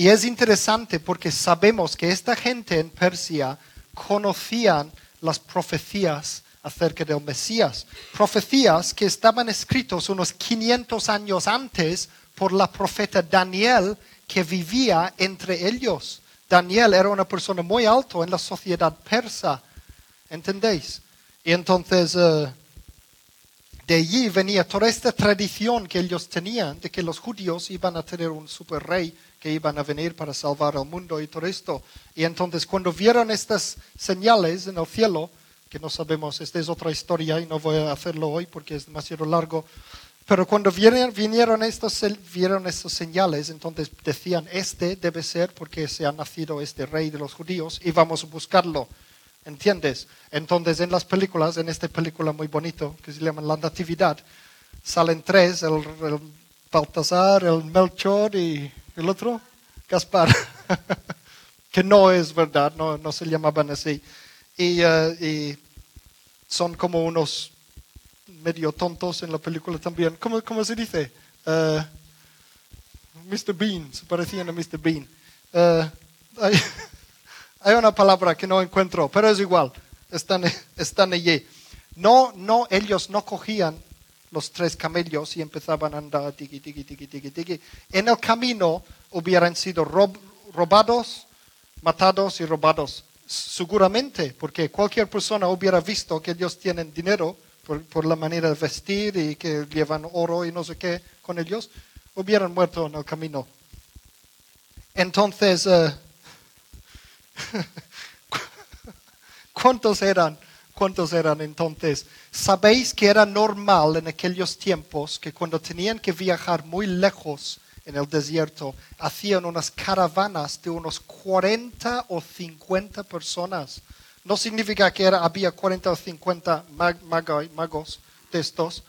Y es interesante porque sabemos que esta gente en Persia conocían las profecías acerca del Mesías. Profecías que estaban escritos unos 500 años antes por la profeta Daniel que vivía entre ellos. Daniel era una persona muy alta en la sociedad persa. ¿Entendéis? Y entonces eh, de allí venía toda esta tradición que ellos tenían de que los judíos iban a tener un super rey que iban a venir para salvar al mundo y todo esto. Y entonces cuando vieron estas señales en el cielo, que no sabemos, esta es otra historia y no voy a hacerlo hoy porque es demasiado largo, pero cuando vinieron, vinieron estos, vieron estas señales, entonces decían, este debe ser porque se ha nacido este rey de los judíos y vamos a buscarlo. ¿Entiendes? Entonces en las películas, en esta película muy bonito que se llama La Natividad, salen tres, el, Baltasar, el Melchor y el otro, Gaspar, que no es verdad, no, no se llamaban así. Eh, y, son como unos medio tontos en la película también. ¿Cómo, cómo se dice? Uh, Mr. Bean, se parecían a Mr. Bean. Uh, hay, hay, una palabra que no encuentro, pero es igual, están, están allí. No, no, ellos no cogían los tres camellos y empezaban a andar tiki, tiki, tiki, tiki, tiki. En el camino hubieran sido robados, matados y robados seguramente, porque cualquier persona hubiera visto que ellos tienen dinero por, la manera de vestir y que llevan oro y no sé qué con ellos, hubieran muerto en el camino. Entonces, eh, ¿cuántos eran? ¿Cuántos eran entonces? ¿Sabéis que era normal en aquellos tiempos que cuando tenían que viajar muy lejos en el desierto, hacían unas caravanas de unos 40 o 50 personas. No significa que era, había 40 o 50 magos de estos,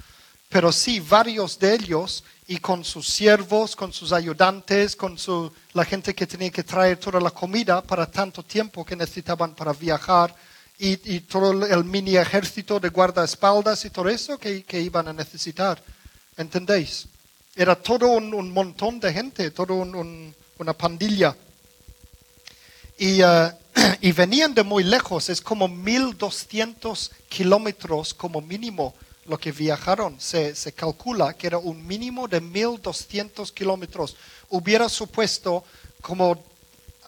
pero sí varios de ellos y con sus siervos, con sus ayudantes, con su, la gente que tenía que traer toda la comida para tanto tiempo que necesitaban para viajar y, todo el mini ejército de guardaespaldas y todo eso que, que iban a necesitar. ¿Entendéis? Era todo un, montón de gente, toda una pandilla. Eh, y, venían de muy lejos, es como 1200 kilómetros como mínimo lo que viajaron. Se, se, calcula que era un mínimo de 1200 kilómetros. Hubiera supuesto como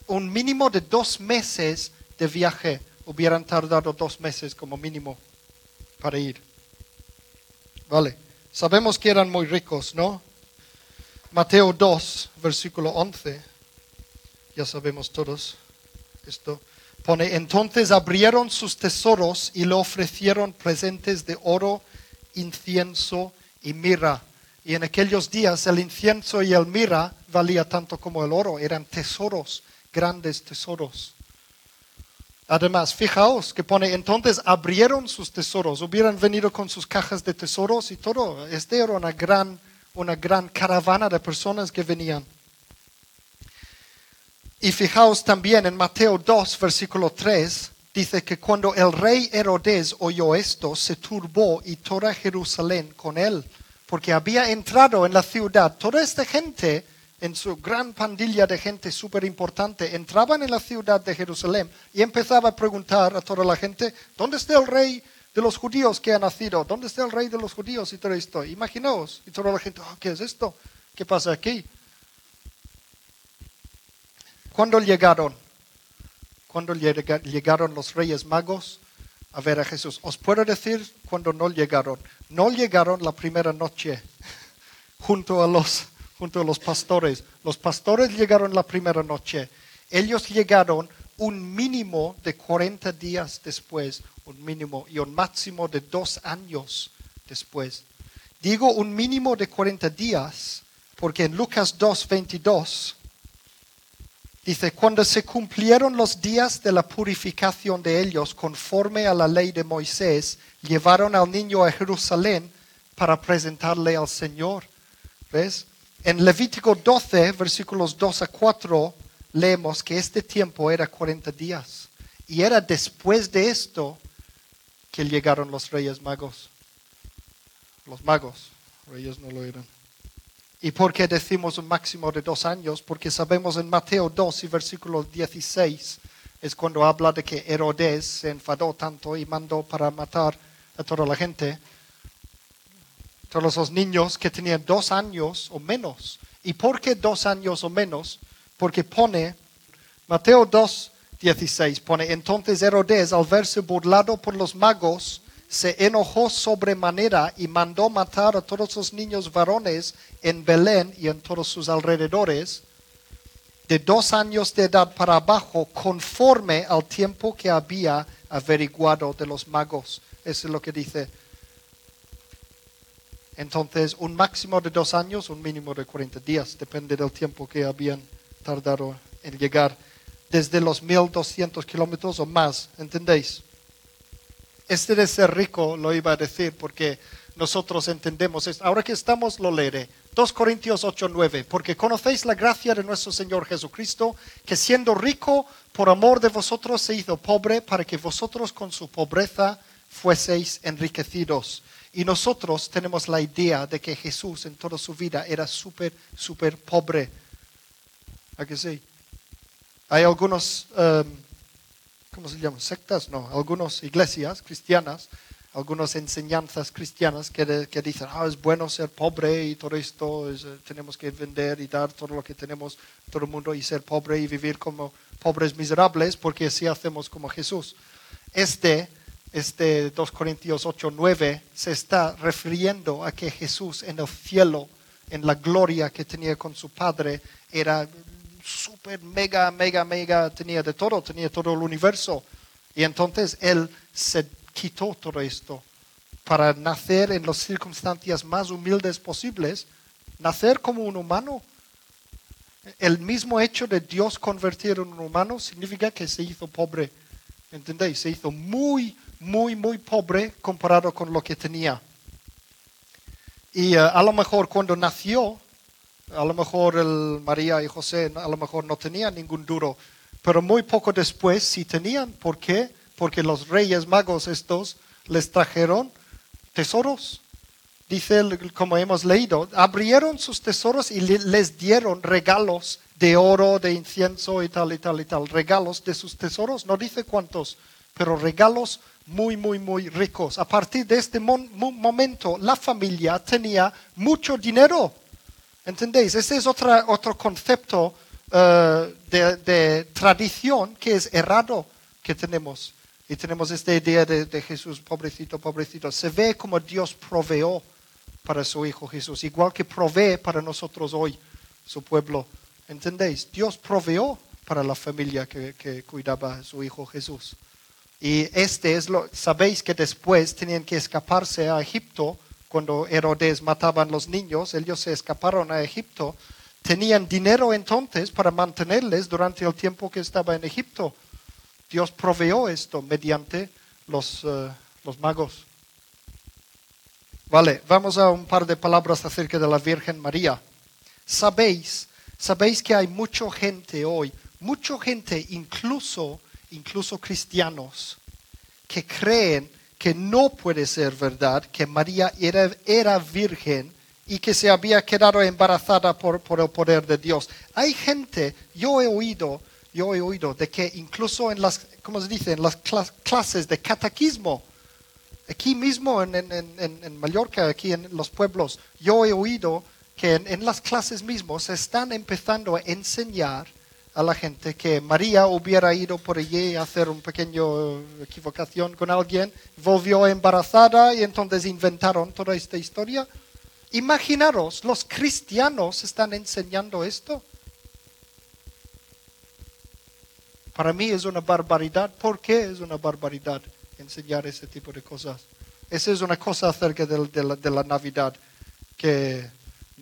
un mínimo de dos meses de viaje. Hubieran tardado dos meses como mínimo para ir. Vale. Sabemos que eran muy ricos, ¿no? Mateo 2, versículo 11, ya sabemos todos esto, pone, entonces abrieron sus tesoros y le ofrecieron presentes de oro, incienso y mirra. Y en aquellos días el incienso y el mirra valía tanto como el oro, eran tesoros, grandes tesoros. Además, fijaos que pone, entonces abrieron sus tesoros, hubieran venido con sus cajas de tesoros y todo. Este era una gran una gran caravana de personas que venían. Y fijaos también en Mateo 2, versículo 3, dice que cuando el rey Herodes oyó esto, se turbó y toda Jerusalén con él, porque había entrado en la ciudad toda esta gente, en su gran pandilla de gente súper importante, entraban en la ciudad de Jerusalén y empezaba a preguntar a toda la gente, ¿dónde está el rey de los judíos que ha nacido. ¿Dónde está el rey de los judíos y todo esto? Imaginaos. Y toda la gente, oh, ¿qué es esto? ¿Qué pasa aquí? Cuando llegaron, cuando llegaron los reyes magos a ver a Jesús, os puedo decir cuando no llegaron. No llegaron la primera noche junto a los, junto a los pastores. Los pastores llegaron la primera noche. Ellos llegaron un mínimo de 40 días después, un mínimo y un máximo de dos años después. Digo un mínimo de 40 días porque en Lucas 2, 22 dice, cuando se cumplieron los días de la purificación de ellos conforme a la ley de Moisés, llevaron al niño a Jerusalén para presentarle al Señor. ¿Ves? En Levítico 12, versículos 2 a 4, leemos que este tiempo era 40 días. Y era después de esto que llegaron los reyes magos. Los magos, reyes no lo eran. ¿Y por qué decimos un máximo de dos años? Porque sabemos en Mateo 2 y versículo 16 es cuando habla de que Herodes se enfadó tanto y mandó para matar a toda la gente, todos los niños que tenían dos años o menos. ¿Y por qué dos años o menos? Porque pone, Mateo 2, 16, pone, entonces Herodes al verse burlado por los magos, se enojó sobremanera y mandó matar a todos los niños varones en Belén y en todos sus alrededores, de dos años de edad para abajo, conforme al tiempo que había averiguado de los magos. Eso es lo que dice. Entonces, un máximo de dos años, un mínimo de 40 días, depende del tiempo que habían tardado en llegar, desde los 1200 kilómetros o más, ¿entendéis? Este de ser rico lo iba a decir porque nosotros entendemos. Ahora que estamos, lo leeré. 2 Corintios 8, 9. Porque conocéis la gracia de nuestro Señor Jesucristo, que siendo rico, por amor de vosotros se hizo pobre, para que vosotros con su pobreza fueseis enriquecidos. Y nosotros tenemos la idea de que Jesús en toda su vida era súper, súper pobre. ¿A que sí? Hay algunos um, ¿cómo se llama? Sectas, no, algunas iglesias cristianas, algunas enseñanzas cristianas que, dicen, ah, es bueno ser pobre y todo esto, eh, tenemos que vender y dar todo lo que tenemos todo el mundo y ser pobre y vivir como pobres miserables porque así hacemos como Jesús. Este, este 2 Corintios 8, 9 se está refiriendo a que Jesús en el cielo, en la gloria que tenía con su Padre, era súper, mega, mega, mega, tenía de todo, tenía todo el universo. Y entonces él se quitó todo esto para nacer en las circunstancias más humildes posibles, nacer como un humano. El mismo hecho de Dios convertir en un humano significa que se hizo pobre. ¿Entendéis? Se hizo muy, muy, muy pobre comparado con lo que tenía. Y eh, a lo mejor cuando nació, a lo mejor el María y José a lo mejor no tenían ningún duro, pero muy poco después sí tenían. ¿Por qué? Porque los reyes magos estos les trajeron tesoros. Dice, como hemos leído, abrieron sus tesoros y les dieron regalos de oro, de incienso y tal y tal y tal. Regalos de sus tesoros, no dice cuántos, pero regalos muy, muy, muy ricos. A partir de este momento, la familia tenía mucho dinero ¿Entendéis? Ese es otra, otro concepto eh, de, tradición que es errado que tenemos. Y tenemos esta idea de, Jesús, pobrecito, pobrecito. Se ve como Dios proveó para su Hijo Jesús, igual que provee para nosotros hoy, su pueblo. ¿Entendéis? Dios proveó para la familia que cuidaba a su Hijo Jesús. Y este es lo, sabéis que después tenían que escaparse a Egipto cuando Herodes mataban los niños, ellos se escaparon a Egipto, tenían dinero entonces para mantenerles durante el tiempo que estaba en Egipto. Dios proveó esto mediante los, eh, los magos. Vale, vamos a un par de palabras acerca de la Virgen María. Sabéis, sabéis que hay mucha gente hoy, mucha gente, incluso, incluso cristianos, que creen que no puede ser verdad que María era, virgen y que se había quedado embarazada por, por, el poder de Dios. Hay gente, yo he oído, yo he oído de que incluso en las, ¿cómo se dice? En las clases de catequismo, aquí mismo en, en, en, Mallorca, aquí en los pueblos, yo he oído que en, las clases mismos se están empezando a enseñar a la gente que María hubiera ido por allí a hacer una pequeña equivocación con alguien, volvió embarazada y entonces inventaron toda esta historia. Imaginaros, los cristianos están enseñando esto. Para mí es una barbaridad. ¿Por qué es una barbaridad enseñar ese tipo de cosas? Esa es una cosa acerca de, la, de la Navidad que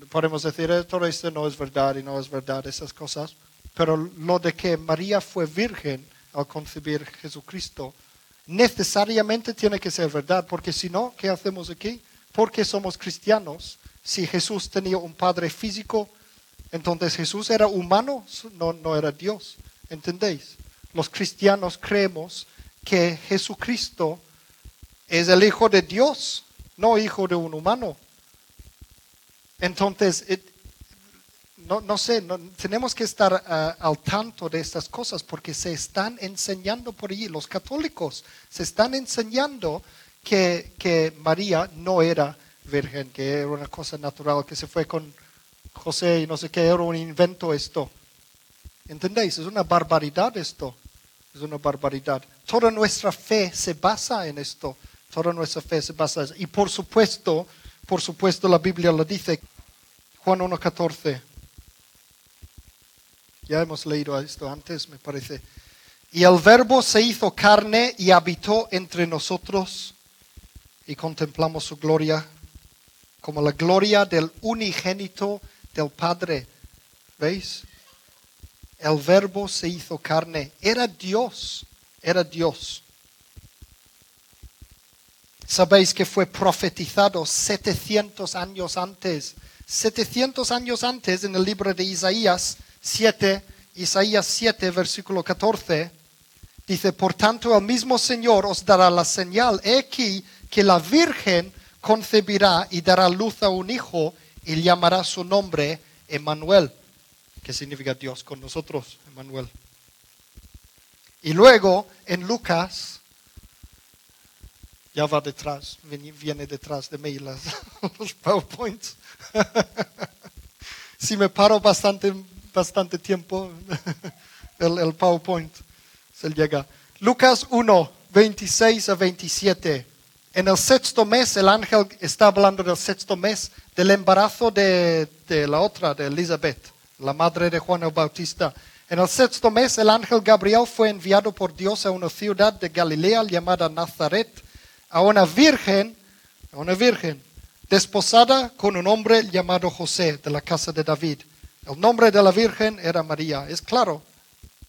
podemos decir, "Eh, todo esto no es verdad y no es verdad, esas cosas. Pero lo de que María fue virgen al concebir Jesucristo, necesariamente tiene que ser verdad, porque si no, ¿qué hacemos aquí? Porque somos cristianos. Si Jesús tenía un padre físico, entonces Jesús era humano, no, no era Dios. ¿Entendéis? Los cristianos creemos que Jesucristo es el Hijo de Dios, no hijo de un humano. Entonces, it- no, no sé, no- tenemos que estar ah, al tanto de estas cosas porque se están enseñando por allí. Los católicos se están enseñando que, que María no era virgen, que era una cosa natural, que se fue con José y no sé qué, era un invento esto. ¿Entendéis? Es una barbaridad esto. Es una barbaridad. Toda nuestra fe se basa en esto. Toda nuestra fe se basa en eso. Y por supuesto, por supuesto la Biblia lo dice. Juan 1.14. Ya hemos leído esto antes, me parece. Y el verbo se hizo carne y habitó entre nosotros y contemplamos su gloria como la gloria del unigénito del Padre. ¿Veis? El verbo se hizo carne. Era Dios, era Dios. Sabéis que fue profetizado 700 años antes. 700 años antes en el libro de Isaías 7, Isaías 7, versículo 14, dice, por tanto el mismo Señor os dará la señal. He aquí que la Virgen concebirá y dará luz a un hijo y llamará su nombre Emmanuel, que significa Dios con nosotros, Emmanuel. Y luego en Lucas, ya va detrás, viene, detrás de mí las, los PowerPoints. si me paro bastante, bastante tiempo, el, el PowerPoint se llega. Lucas 1, 26 a 27. En el sexto mes, el ángel está hablando del sexto mes del embarazo de, de la otra, de Elizabeth, la madre de Juan el Bautista. En el sexto mes, el ángel Gabriel fue enviado por Dios a una ciudad de Galilea llamada Nazaret, a una virgen, a una virgen, desposada con un hombre llamado José, de la casa de David. El nombre de la virgen era María. Es claro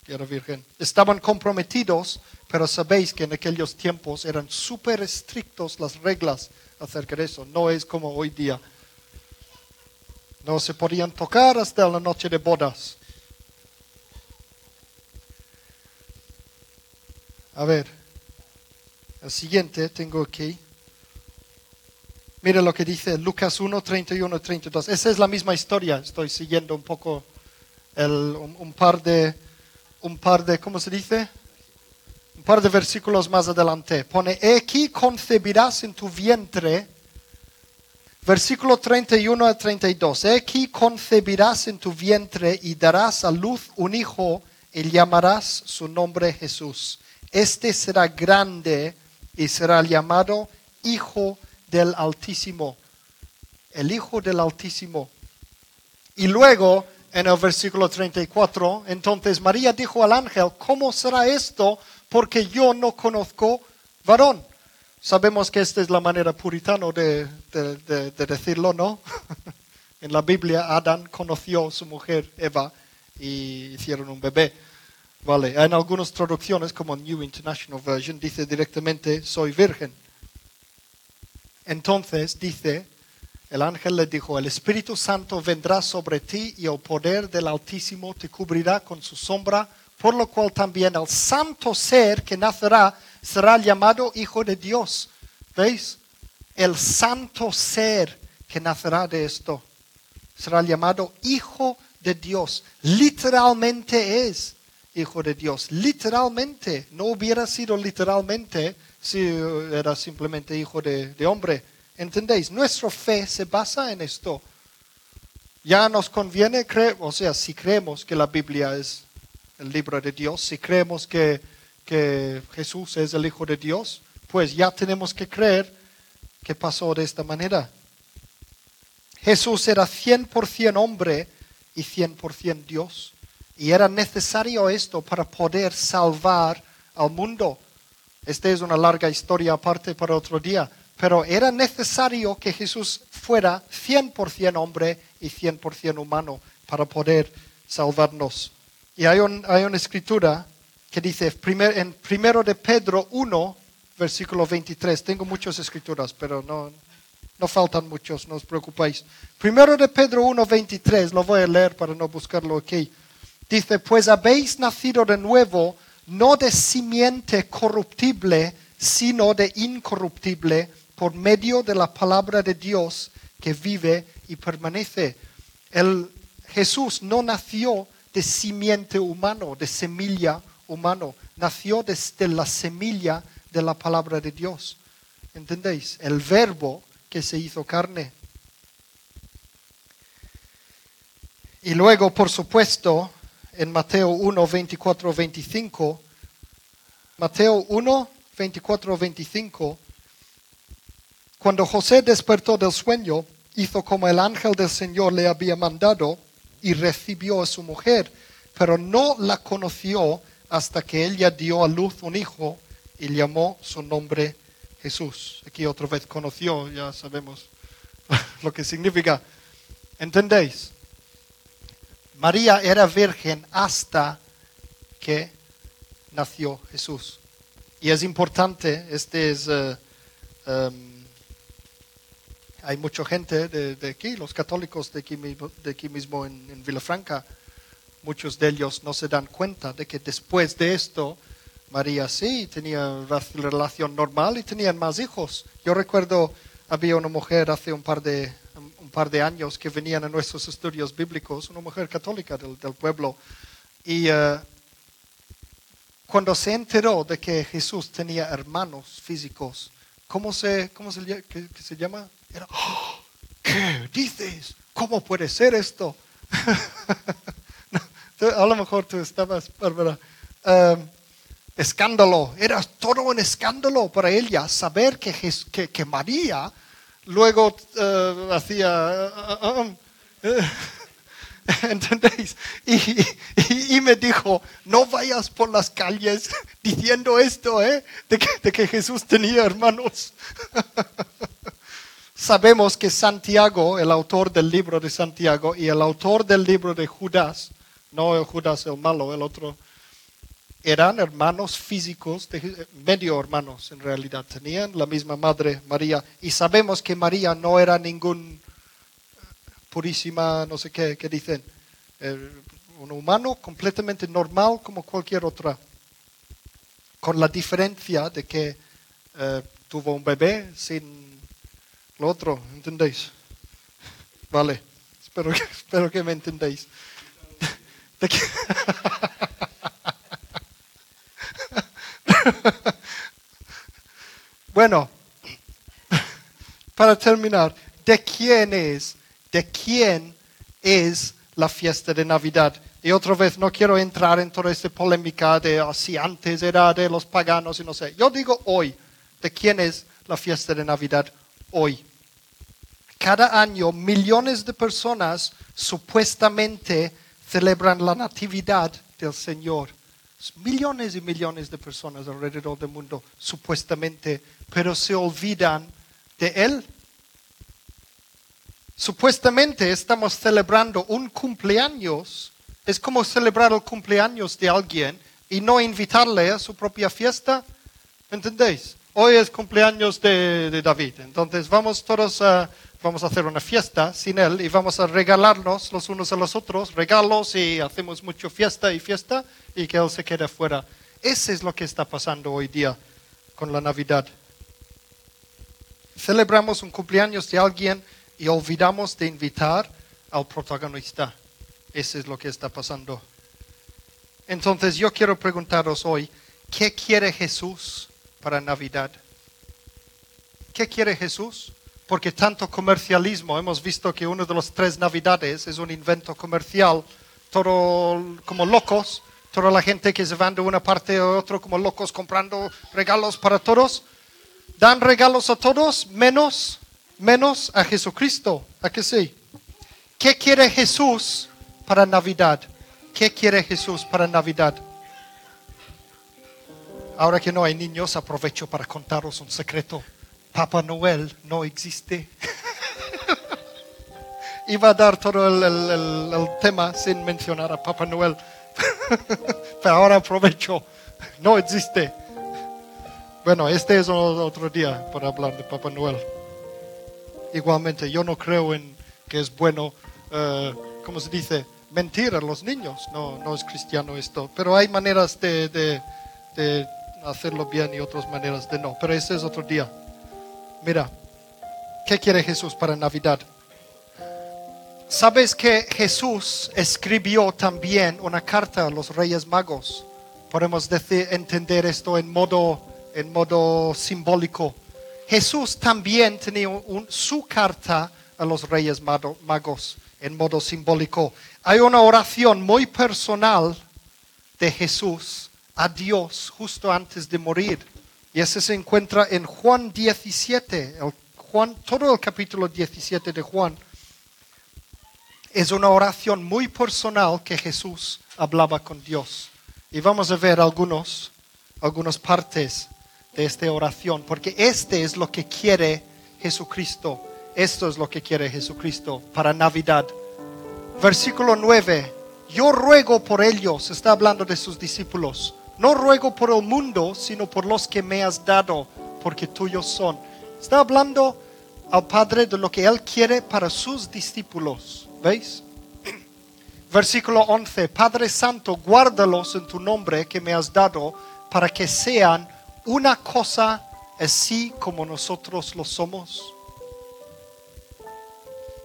que era virgen. Estaban comprometidos, pero sabéis que en aquellos tiempos eran súper estrictos las reglas acerca de eso. No es como hoy día. No se podían tocar hasta la noche de bodas. A ver, el siguiente tengo aquí. Mira lo que dice Lucas 1, 31 y 32. Esa es la misma historia. Estoy siguiendo un poco el, un, par de, un par de, ¿cómo se dice? Un par de versículos más adelante. Pone, "He aquí concebirás en tu vientre, versículo 31 a 32. He aquí concebirás en tu vientre y darás a luz un hijo y llamarás su nombre Jesús. Este será grande y será llamado Hijo del Altísimo. El Hijo del Altísimo. Y luego, en el versículo 34, entonces María dijo al ángel, ¿cómo será esto? Porque yo no conozco varón. Sabemos que esta es la manera puritana de, de- de- de decirlo, ¿no? en la Biblia, Adán conoció a su mujer Eva y hicieron un bebé. Vale, en algunas traducciones, como New International Version, dice directamente, soy virgen. Entonces dice, el ángel le dijo, el Espíritu Santo vendrá sobre ti y el poder del Altísimo te cubrirá con su sombra, por lo cual también el santo ser que nacerá será llamado Hijo de Dios. ¿Veis? El santo ser que nacerá de esto será llamado Hijo de Dios. Literalmente es Hijo de Dios. Literalmente. No hubiera sido literalmente si era simplemente hijo de, de hombre. ¿Entendéis? Nuestra fe se basa en esto. Ya nos conviene creer, o sea, si creemos que la Biblia es el libro de Dios, si creemos que, que Jesús es el Hijo de Dios, pues ya tenemos que creer que pasó de esta manera. Jesús era 100% hombre y 100% Dios. Y era necesario esto para poder salvar al mundo. Esta es una larga historia aparte para otro día, pero era necesario que Jesús fuera 100% hombre y 100% humano para poder salvarnos. Y hay, una escritura que dice en primero de Pedro 1, versículo 23. Tengo muchas escrituras, pero no, no faltan muchos, no os preocupéis. Primero de Pedro 1, 23, lo voy a leer para no buscarlo aquí. Dice, pues habéis nacido de nuevo, no de simiente corruptible, sino de incorruptible, por medio de la palabra de Dios que vive y permanece. El Jesús no nació de simiente humano, de semilla humano, nació desde la semilla de la palabra de Dios. ¿Entendéis? El verbo que se hizo carne. Y luego, por supuesto, en Mateo 1, 24, 25, Mateo 1, 24, 25, cuando José despertó del sueño, hizo como el ángel del Señor le había mandado y recibió a su mujer, pero no la conoció hasta que ella dio a luz un hijo y llamó su nombre Jesús. Aquí otra vez conoció, ya sabemos lo que significa. ¿Entendéis? María era virgen hasta que nació Jesús. Y es importante, este es, eh, em, hay mucha gente de, aquí, los católicos de aquí, de aquí mismo en, en Villafranca, muchos de ellos no se dan cuenta de que después de esto, María sí tenía relación normal y tenían más hijos. Yo recuerdo, había una mujer hace un par de, un par de años que venían a nuestros estudios bíblicos, una mujer católica del, pueblo, y eh, cuando se enteró de que Jesús tenía hermanos físicos, ¿cómo se, cómo se, se llama? Era, ¡Oh! ¿qué dices? ¿Cómo puede ser esto? a lo mejor tú estabas, Bárbara. Um, escándalo, era todo un escándalo para ella saber que, que, María luego uh, hacía... Uh, uh, um, ¿Entendéis? Y, y, me dijo, no vayas por las calles diciendo esto, ¿eh? De que, de que Jesús tenía hermanos. Sabemos que Santiago, el autor del libro de Santiago y el autor del libro de Judas, no el Judas el malo, el otro, eran hermanos físicos, medio hermanos en realidad, tenían la misma madre María. Y sabemos que María no era ningún purísima, no sé qué, qué dicen, eh, un humano completamente normal como cualquier otra, con la diferencia de que eh, tuvo un bebé sin lo otro, ¿entendéis? Vale, espero espero que me entendéis. bueno, para terminar, ¿de quién es? ¿De quién es la fiesta de Navidad? Y otra vez, no quiero entrar en toda esta polémica de ah, si antes era de los paganos y no sé. Yo digo hoy, ¿de quién es la fiesta de Navidad hoy? Cada año millones de personas supuestamente celebran la natividad del Señor. Millones y millones de personas alrededor del mundo, supuestamente, pero se olvidan de Él. Supuestamente estamos celebrando un cumpleaños. Es como celebrar el cumpleaños de alguien y no invitarle a su propia fiesta. ¿Entendéis? Hoy es cumpleaños de, David. Entonces vamos todos a vamos a hacer una fiesta sin él y vamos a regalarnos los unos a los otros, regalos y hacemos mucho fiesta y fiesta y que él se quede fuera. Ese es lo que está pasando hoy día con la Navidad. Celebramos un cumpleaños de alguien y olvidamos de invitar al protagonista. Ese es lo que está pasando. Entonces yo quiero preguntaros hoy, ¿qué quiere Jesús para Navidad? ¿Qué quiere Jesús? Porque tanto comercialismo, hemos visto que uno de los tres navidades es un invento comercial, todo como locos, toda la gente que se van de una parte a otra como locos comprando regalos para todos, dan regalos a todos menos menos a Jesucristo. ¿A que sí? ¿Qué quiere Jesús para Navidad? ¿Qué quiere Jesús para Navidad? Ahora que no hay niños, aprovecho para contaros un secreto. Papá Noel no existe. Iba a dar todo el, tema sin mencionar a Papá Noel. Pero ahora aprovecho. No existe. Bueno, este es otro día para hablar de Papá Noel. Igualmente, yo no creo en que es bueno, eh, ¿cómo se dice? Mentir a los niños. No, no es cristiano esto. Pero hay maneras de, de- de hacerlo bien y otras maneras de no. Pero ese es otro día. Mira, ¿qué quiere Jesús para Navidad? ¿Sabes que Jesús escribió también una carta a los Reyes Magos? Podemos decir, entender esto en modo, en modo simbólico. Jesús también tenía un- su carta a los Reyes Mago- Magos en modo simbólico. Hay una oración muy personal de Jesús a Dios justo antes de morir. Y ese se encuentra en Juan 17, el Juan, todo el capítulo 17 de Juan es una oración muy personal que Jesús hablaba con Dios. Y vamos a ver algunos, algunas partes de esta oración, porque este es lo que quiere Jesucristo. Esto es lo que quiere Jesucristo para Navidad. Versículo 9. Yo ruego por ellos, está hablando de sus discípulos. No ruego por el mundo, sino por los que me has dado, porque tuyos son. Está hablando al Padre de lo que Él quiere para sus discípulos. ¿Veis? Versículo 11. Padre Santo, guárdalos en tu nombre que me has dado, para que sean una cosa así como nosotros lo somos.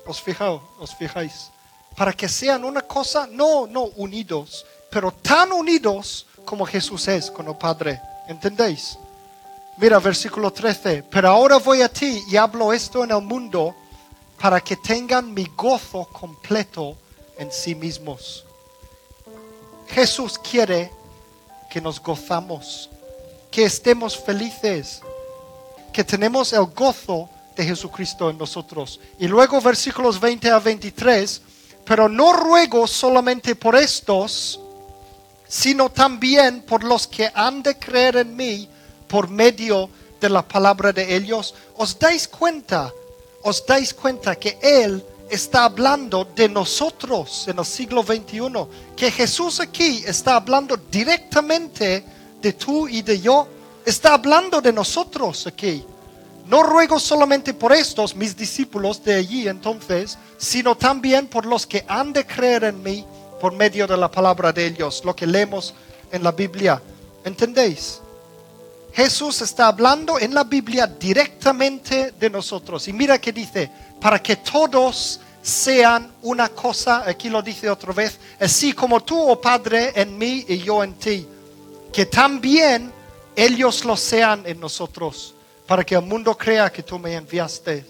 ¿Os fijáis? ¿Os fijáis? Para que sean una cosa, no, no unidos, pero tan unidos como Jesús es con el Padre. ¿Entendéis? Mira, versículo 13. Pero ahora voy a ti y hablo esto en el mundo para que tengan mi gozo completo en sí mismos. Jesús quiere que nos gozamos, que estemos felices, que tenemos el gozo de Jesucristo en nosotros. Y luego versículos 20 a 23, pero no ruego solamente por estos, sino también por los que han de creer en mí por medio de la palabra de ellos. ¿Os dais cuenta? ¿Os dais cuenta que Él está hablando de nosotros en el siglo XXI? Que Jesús aquí está hablando directamente de tú y de yo. Está hablando de nosotros aquí. No ruego solamente por estos, mis discípulos de allí entonces, sino también por los que han de creer en mí por medio de la palabra de ellos, lo que leemos en la Biblia. ¿Entendéis? Jesús está hablando en la Biblia directamente de nosotros. Y mira que dice, para que todos sean una cosa, aquí lo dice otra vez, así como tú, oh Padre, en mí y yo en ti, que también ellos lo sean en nosotros, para que el mundo crea que tú me enviaste.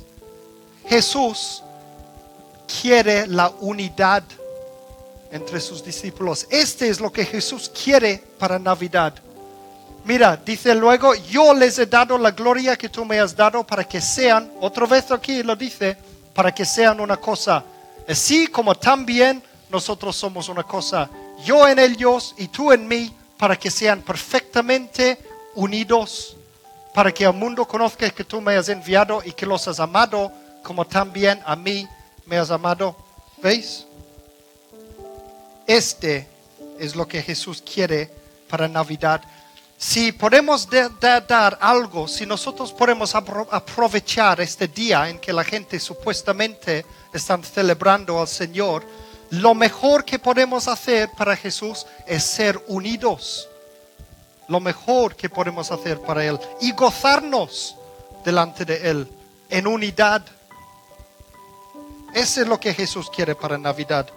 Jesús quiere la unidad entre sus discípulos. Este es lo que Jesús quiere para Navidad. Mira, dice luego, yo les he dado la gloria que tú me has dado para que sean, otra vez aquí lo dice, para que sean una cosa. Así como también nosotros somos una cosa. Yo en ellos y tú en mí, para que sean perfectamente unidos, para que el mundo conozca que tú me has enviado y que los has amado, como también a mí me has amado. ¿Veis? Este es lo que Jesús quiere para Navidad. Si podemos de- de- dar algo, si nosotros podemos apro- aprovechar este día en que la gente supuestamente están celebrando al Señor, lo mejor que podemos hacer para Jesús es ser unidos. Lo mejor que podemos hacer para Él y gozarnos delante de Él en unidad. Ese es lo que Jesús quiere para Navidad.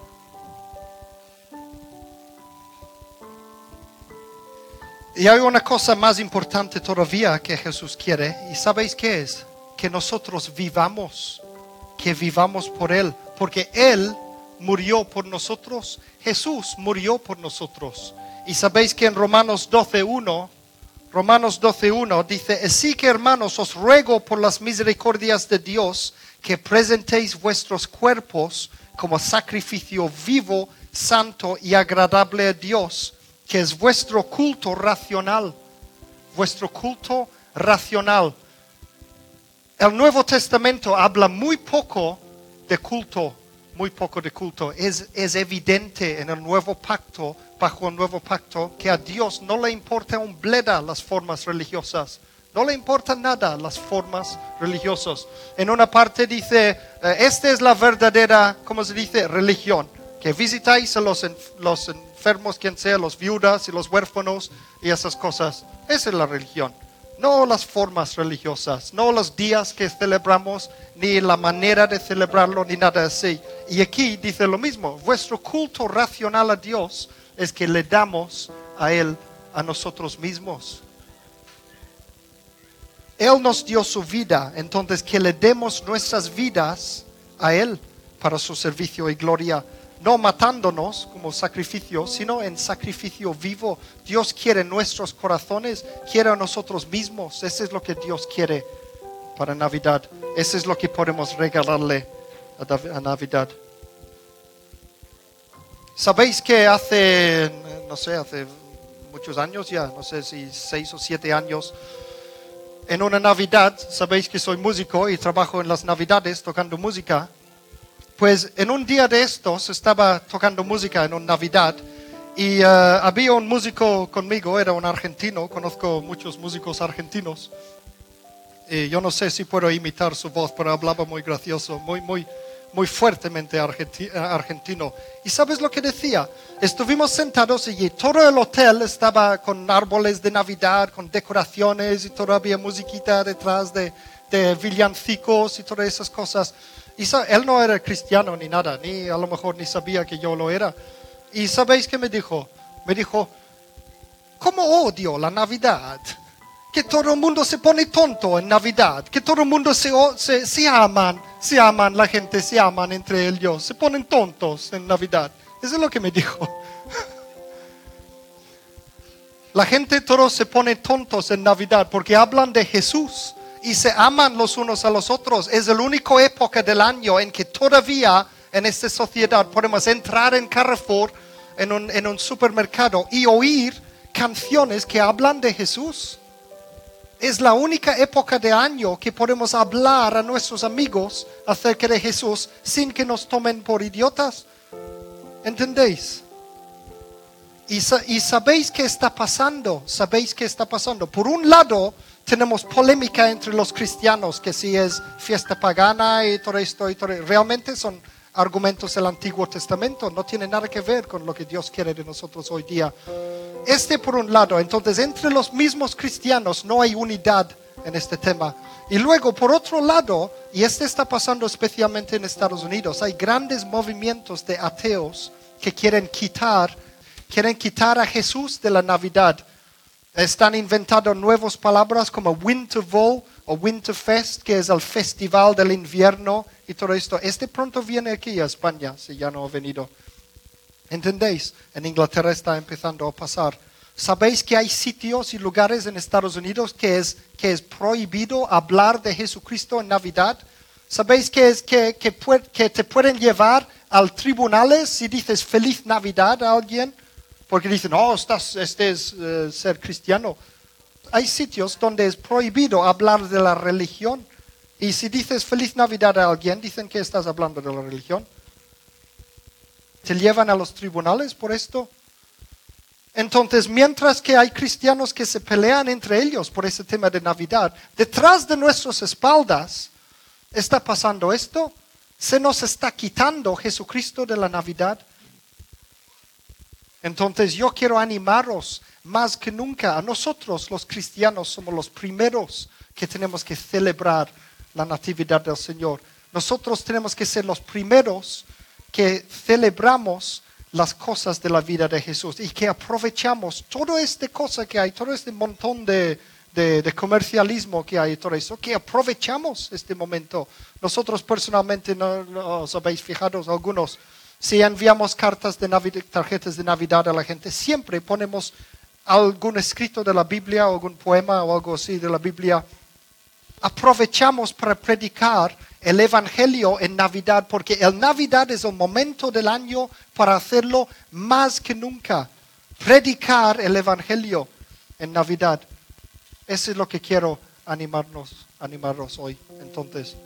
Y hay una cosa más importante todavía que Jesús quiere, y sabéis qué es? Que nosotros vivamos, que vivamos por Él, porque Él murió por nosotros, Jesús murió por nosotros. Y sabéis que en Romanos 12.1 Romanos 12.1 dice, así que hermanos, os ruego por las misericordias de Dios que presentéis vuestros cuerpos como sacrificio vivo, santo y agradable a Dios, que es vuestro culto racional, vuestro culto racional. El Nuevo Testamento habla muy poco de culto, muy poco de culto. Es, es evidente en el nuevo pacto, bajo el nuevo pacto, que a Dios no le importa un bleda las formas religiosas. No le importa nada las formas religiosas. En una parte dice, eh, esta es la verdadera, ¿cómo se dice? Religión. Que visitáis a los, enfermos, quien sea, los viudas y los huérfanos y esas cosas. Esa es la religión. No las formas religiosas, no los días que celebramos, ni la manera de celebrarlo, ni nada así. Y aquí dice lo mismo, vuestro culto racional a Dios es que le damos a Él a nosotros mismos. Él nos dio su vida, entonces que le demos nuestras vidas a Él para su servicio y gloria, no matándonos como sacrificio, sino en sacrificio vivo. Dios quiere nuestros corazones, quiere a nosotros mismos. Eso es lo que Dios quiere para Navidad. Eso es lo que podemos regalarle a Navidad. Sabéis que hace, no sé, hace muchos años ya, no sé si seis o siete años, en una Navidad, sabéis que soy músico y trabajo en las Navidades tocando música, pues en un día de estos estaba tocando música en una Navidad y eh, había un músico conmigo, era un argentino, conozco muchos músicos argentinos. Y yo no sé si puedo imitar su voz, pero hablaba muy gracioso, muy, muy, muy fuertemente argentino. ¿Y sabes lo que decía? Estuvimos sentados y todo el hotel estaba con árboles de Navidad, con decoraciones y todavía musiquita detrás de, de villancicos y todas esas cosas. Él no era cristiano ni nada, ni a lo mejor ni sabía que yo lo era. ¿Y sabéis qué me dijo? Me dijo, ¿cómo odio la Navidad? que todo el mundo se pone tonto en Navidad, que todo el mundo se, se, se, aman, se aman, la gente se aman entre ellos, se ponen tontos en Navidad. Eso es lo que me dijo. La gente todos se pone tontos en Navidad porque hablan de Jesús y se aman los unos a los otros. Es la única época del año en que todavía en esta sociedad podemos entrar en Carrefour, en un, supermercado y oír canciones que hablan de Jesús es la única época de año que podemos hablar a nuestros amigos acerca de Jesús sin que nos tomen por idiotas. ¿Entendéis? Y, sabéis qué está pasando, sabéis qué está pasando. Por un lado, tenemos polémica entre los cristianos, que si es fiesta pagana y todo esto, y todo, realmente son argumentos del Antiguo Testamento, no tiene nada que ver con lo que Dios quiere de nosotros hoy día. Este por un lado, entonces entre los mismos cristianos no hay unidad en este tema. Y luego, por otro lado, y este está pasando especialmente en Estados Unidos, hay grandes movimientos de ateos que quieren quitar, quieren quitar a Jesús de la Navidad. Están inventando nuevas palabras como Winterval o Winterfest, que es el festival del invierno y todo esto. Este pronto viene aquí a España, si ya no ha venido. ¿Entendéis? En Inglaterra está empezando a pasar. ¿Sabéis que hay sitios y lugares en Estados Unidos que es, que es prohibido hablar de Jesucristo en Navidad? ¿Sabéis que, es, que, que, que te pueden llevar al tribunales si dices feliz Navidad a alguien? Porque dicen, oh, estás, este es eh, ser cristiano. Hay sitios donde es prohibido hablar de la religión. Y si dices feliz Navidad a alguien, dicen que estás hablando de la religión. ¿Te llevan a los tribunales por esto? Entonces, mientras que hay cristianos que se pelean entre ellos por ese tema de Navidad, detrás de nuestras espaldas está pasando esto. Se nos está quitando Jesucristo de la Navidad. Entonces yo quiero animaros más que nunca. A nosotros los cristianos somos los primeros que tenemos que celebrar la Natividad del Señor. Nosotros tenemos que ser los primeros que celebramos las cosas de la vida de Jesús y que aprovechamos toda esta cosa que hay, todo este montón de, comercialismo que hay, todo eso, que aprovechamos este momento. Nosotros personalmente, no, os habéis fijado algunos, si enviamos cartas de Navidad, tarjetas de Navidad a la gente, siempre ponemos algún escrito de la Biblia algún poema o algo así de la Biblia, aprovechamos para predicar el Evangelio en Navidad, porque el Navidad es el momento del año para hacerlo más que nunca. Predicar el Evangelio en Navidad. Eso es lo que quiero animarnos, animarnos hoy. Entonces,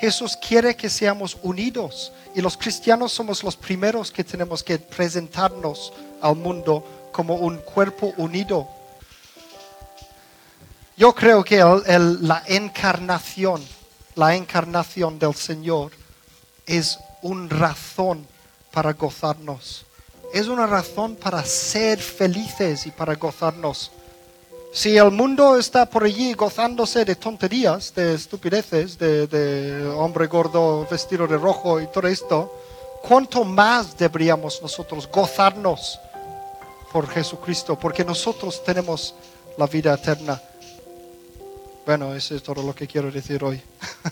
Jesús quiere que seamos unidos y los cristianos somos los primeros que tenemos que presentarnos al mundo como un cuerpo unido. Yo creo que la encarnación, la encarnación del Señor es una razón para gozarnos. Es una razón para ser felices y para gozarnos. Si el mundo está por allí gozándose de tonterías, de estupideces, de, hombre gordo vestido de rojo y todo esto, ¿cuánto más deberíamos nosotros gozarnos por Jesucristo? Porque nosotros tenemos la vida eterna. Bueno, eso es todo lo que quiero decir hoy.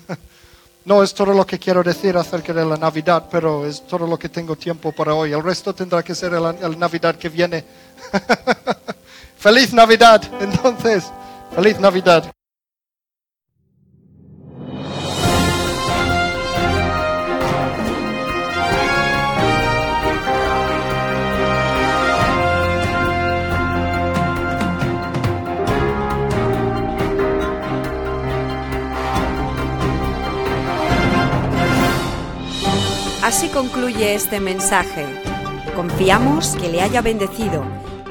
no es todo lo que quiero decir acerca de la Navidad, pero es todo lo que tengo tiempo para hoy. El resto tendrá que ser la Navidad que viene. Feliz Navidad, entonces. Feliz Navidad. Así concluye este mensaje. Confiamos que le haya bendecido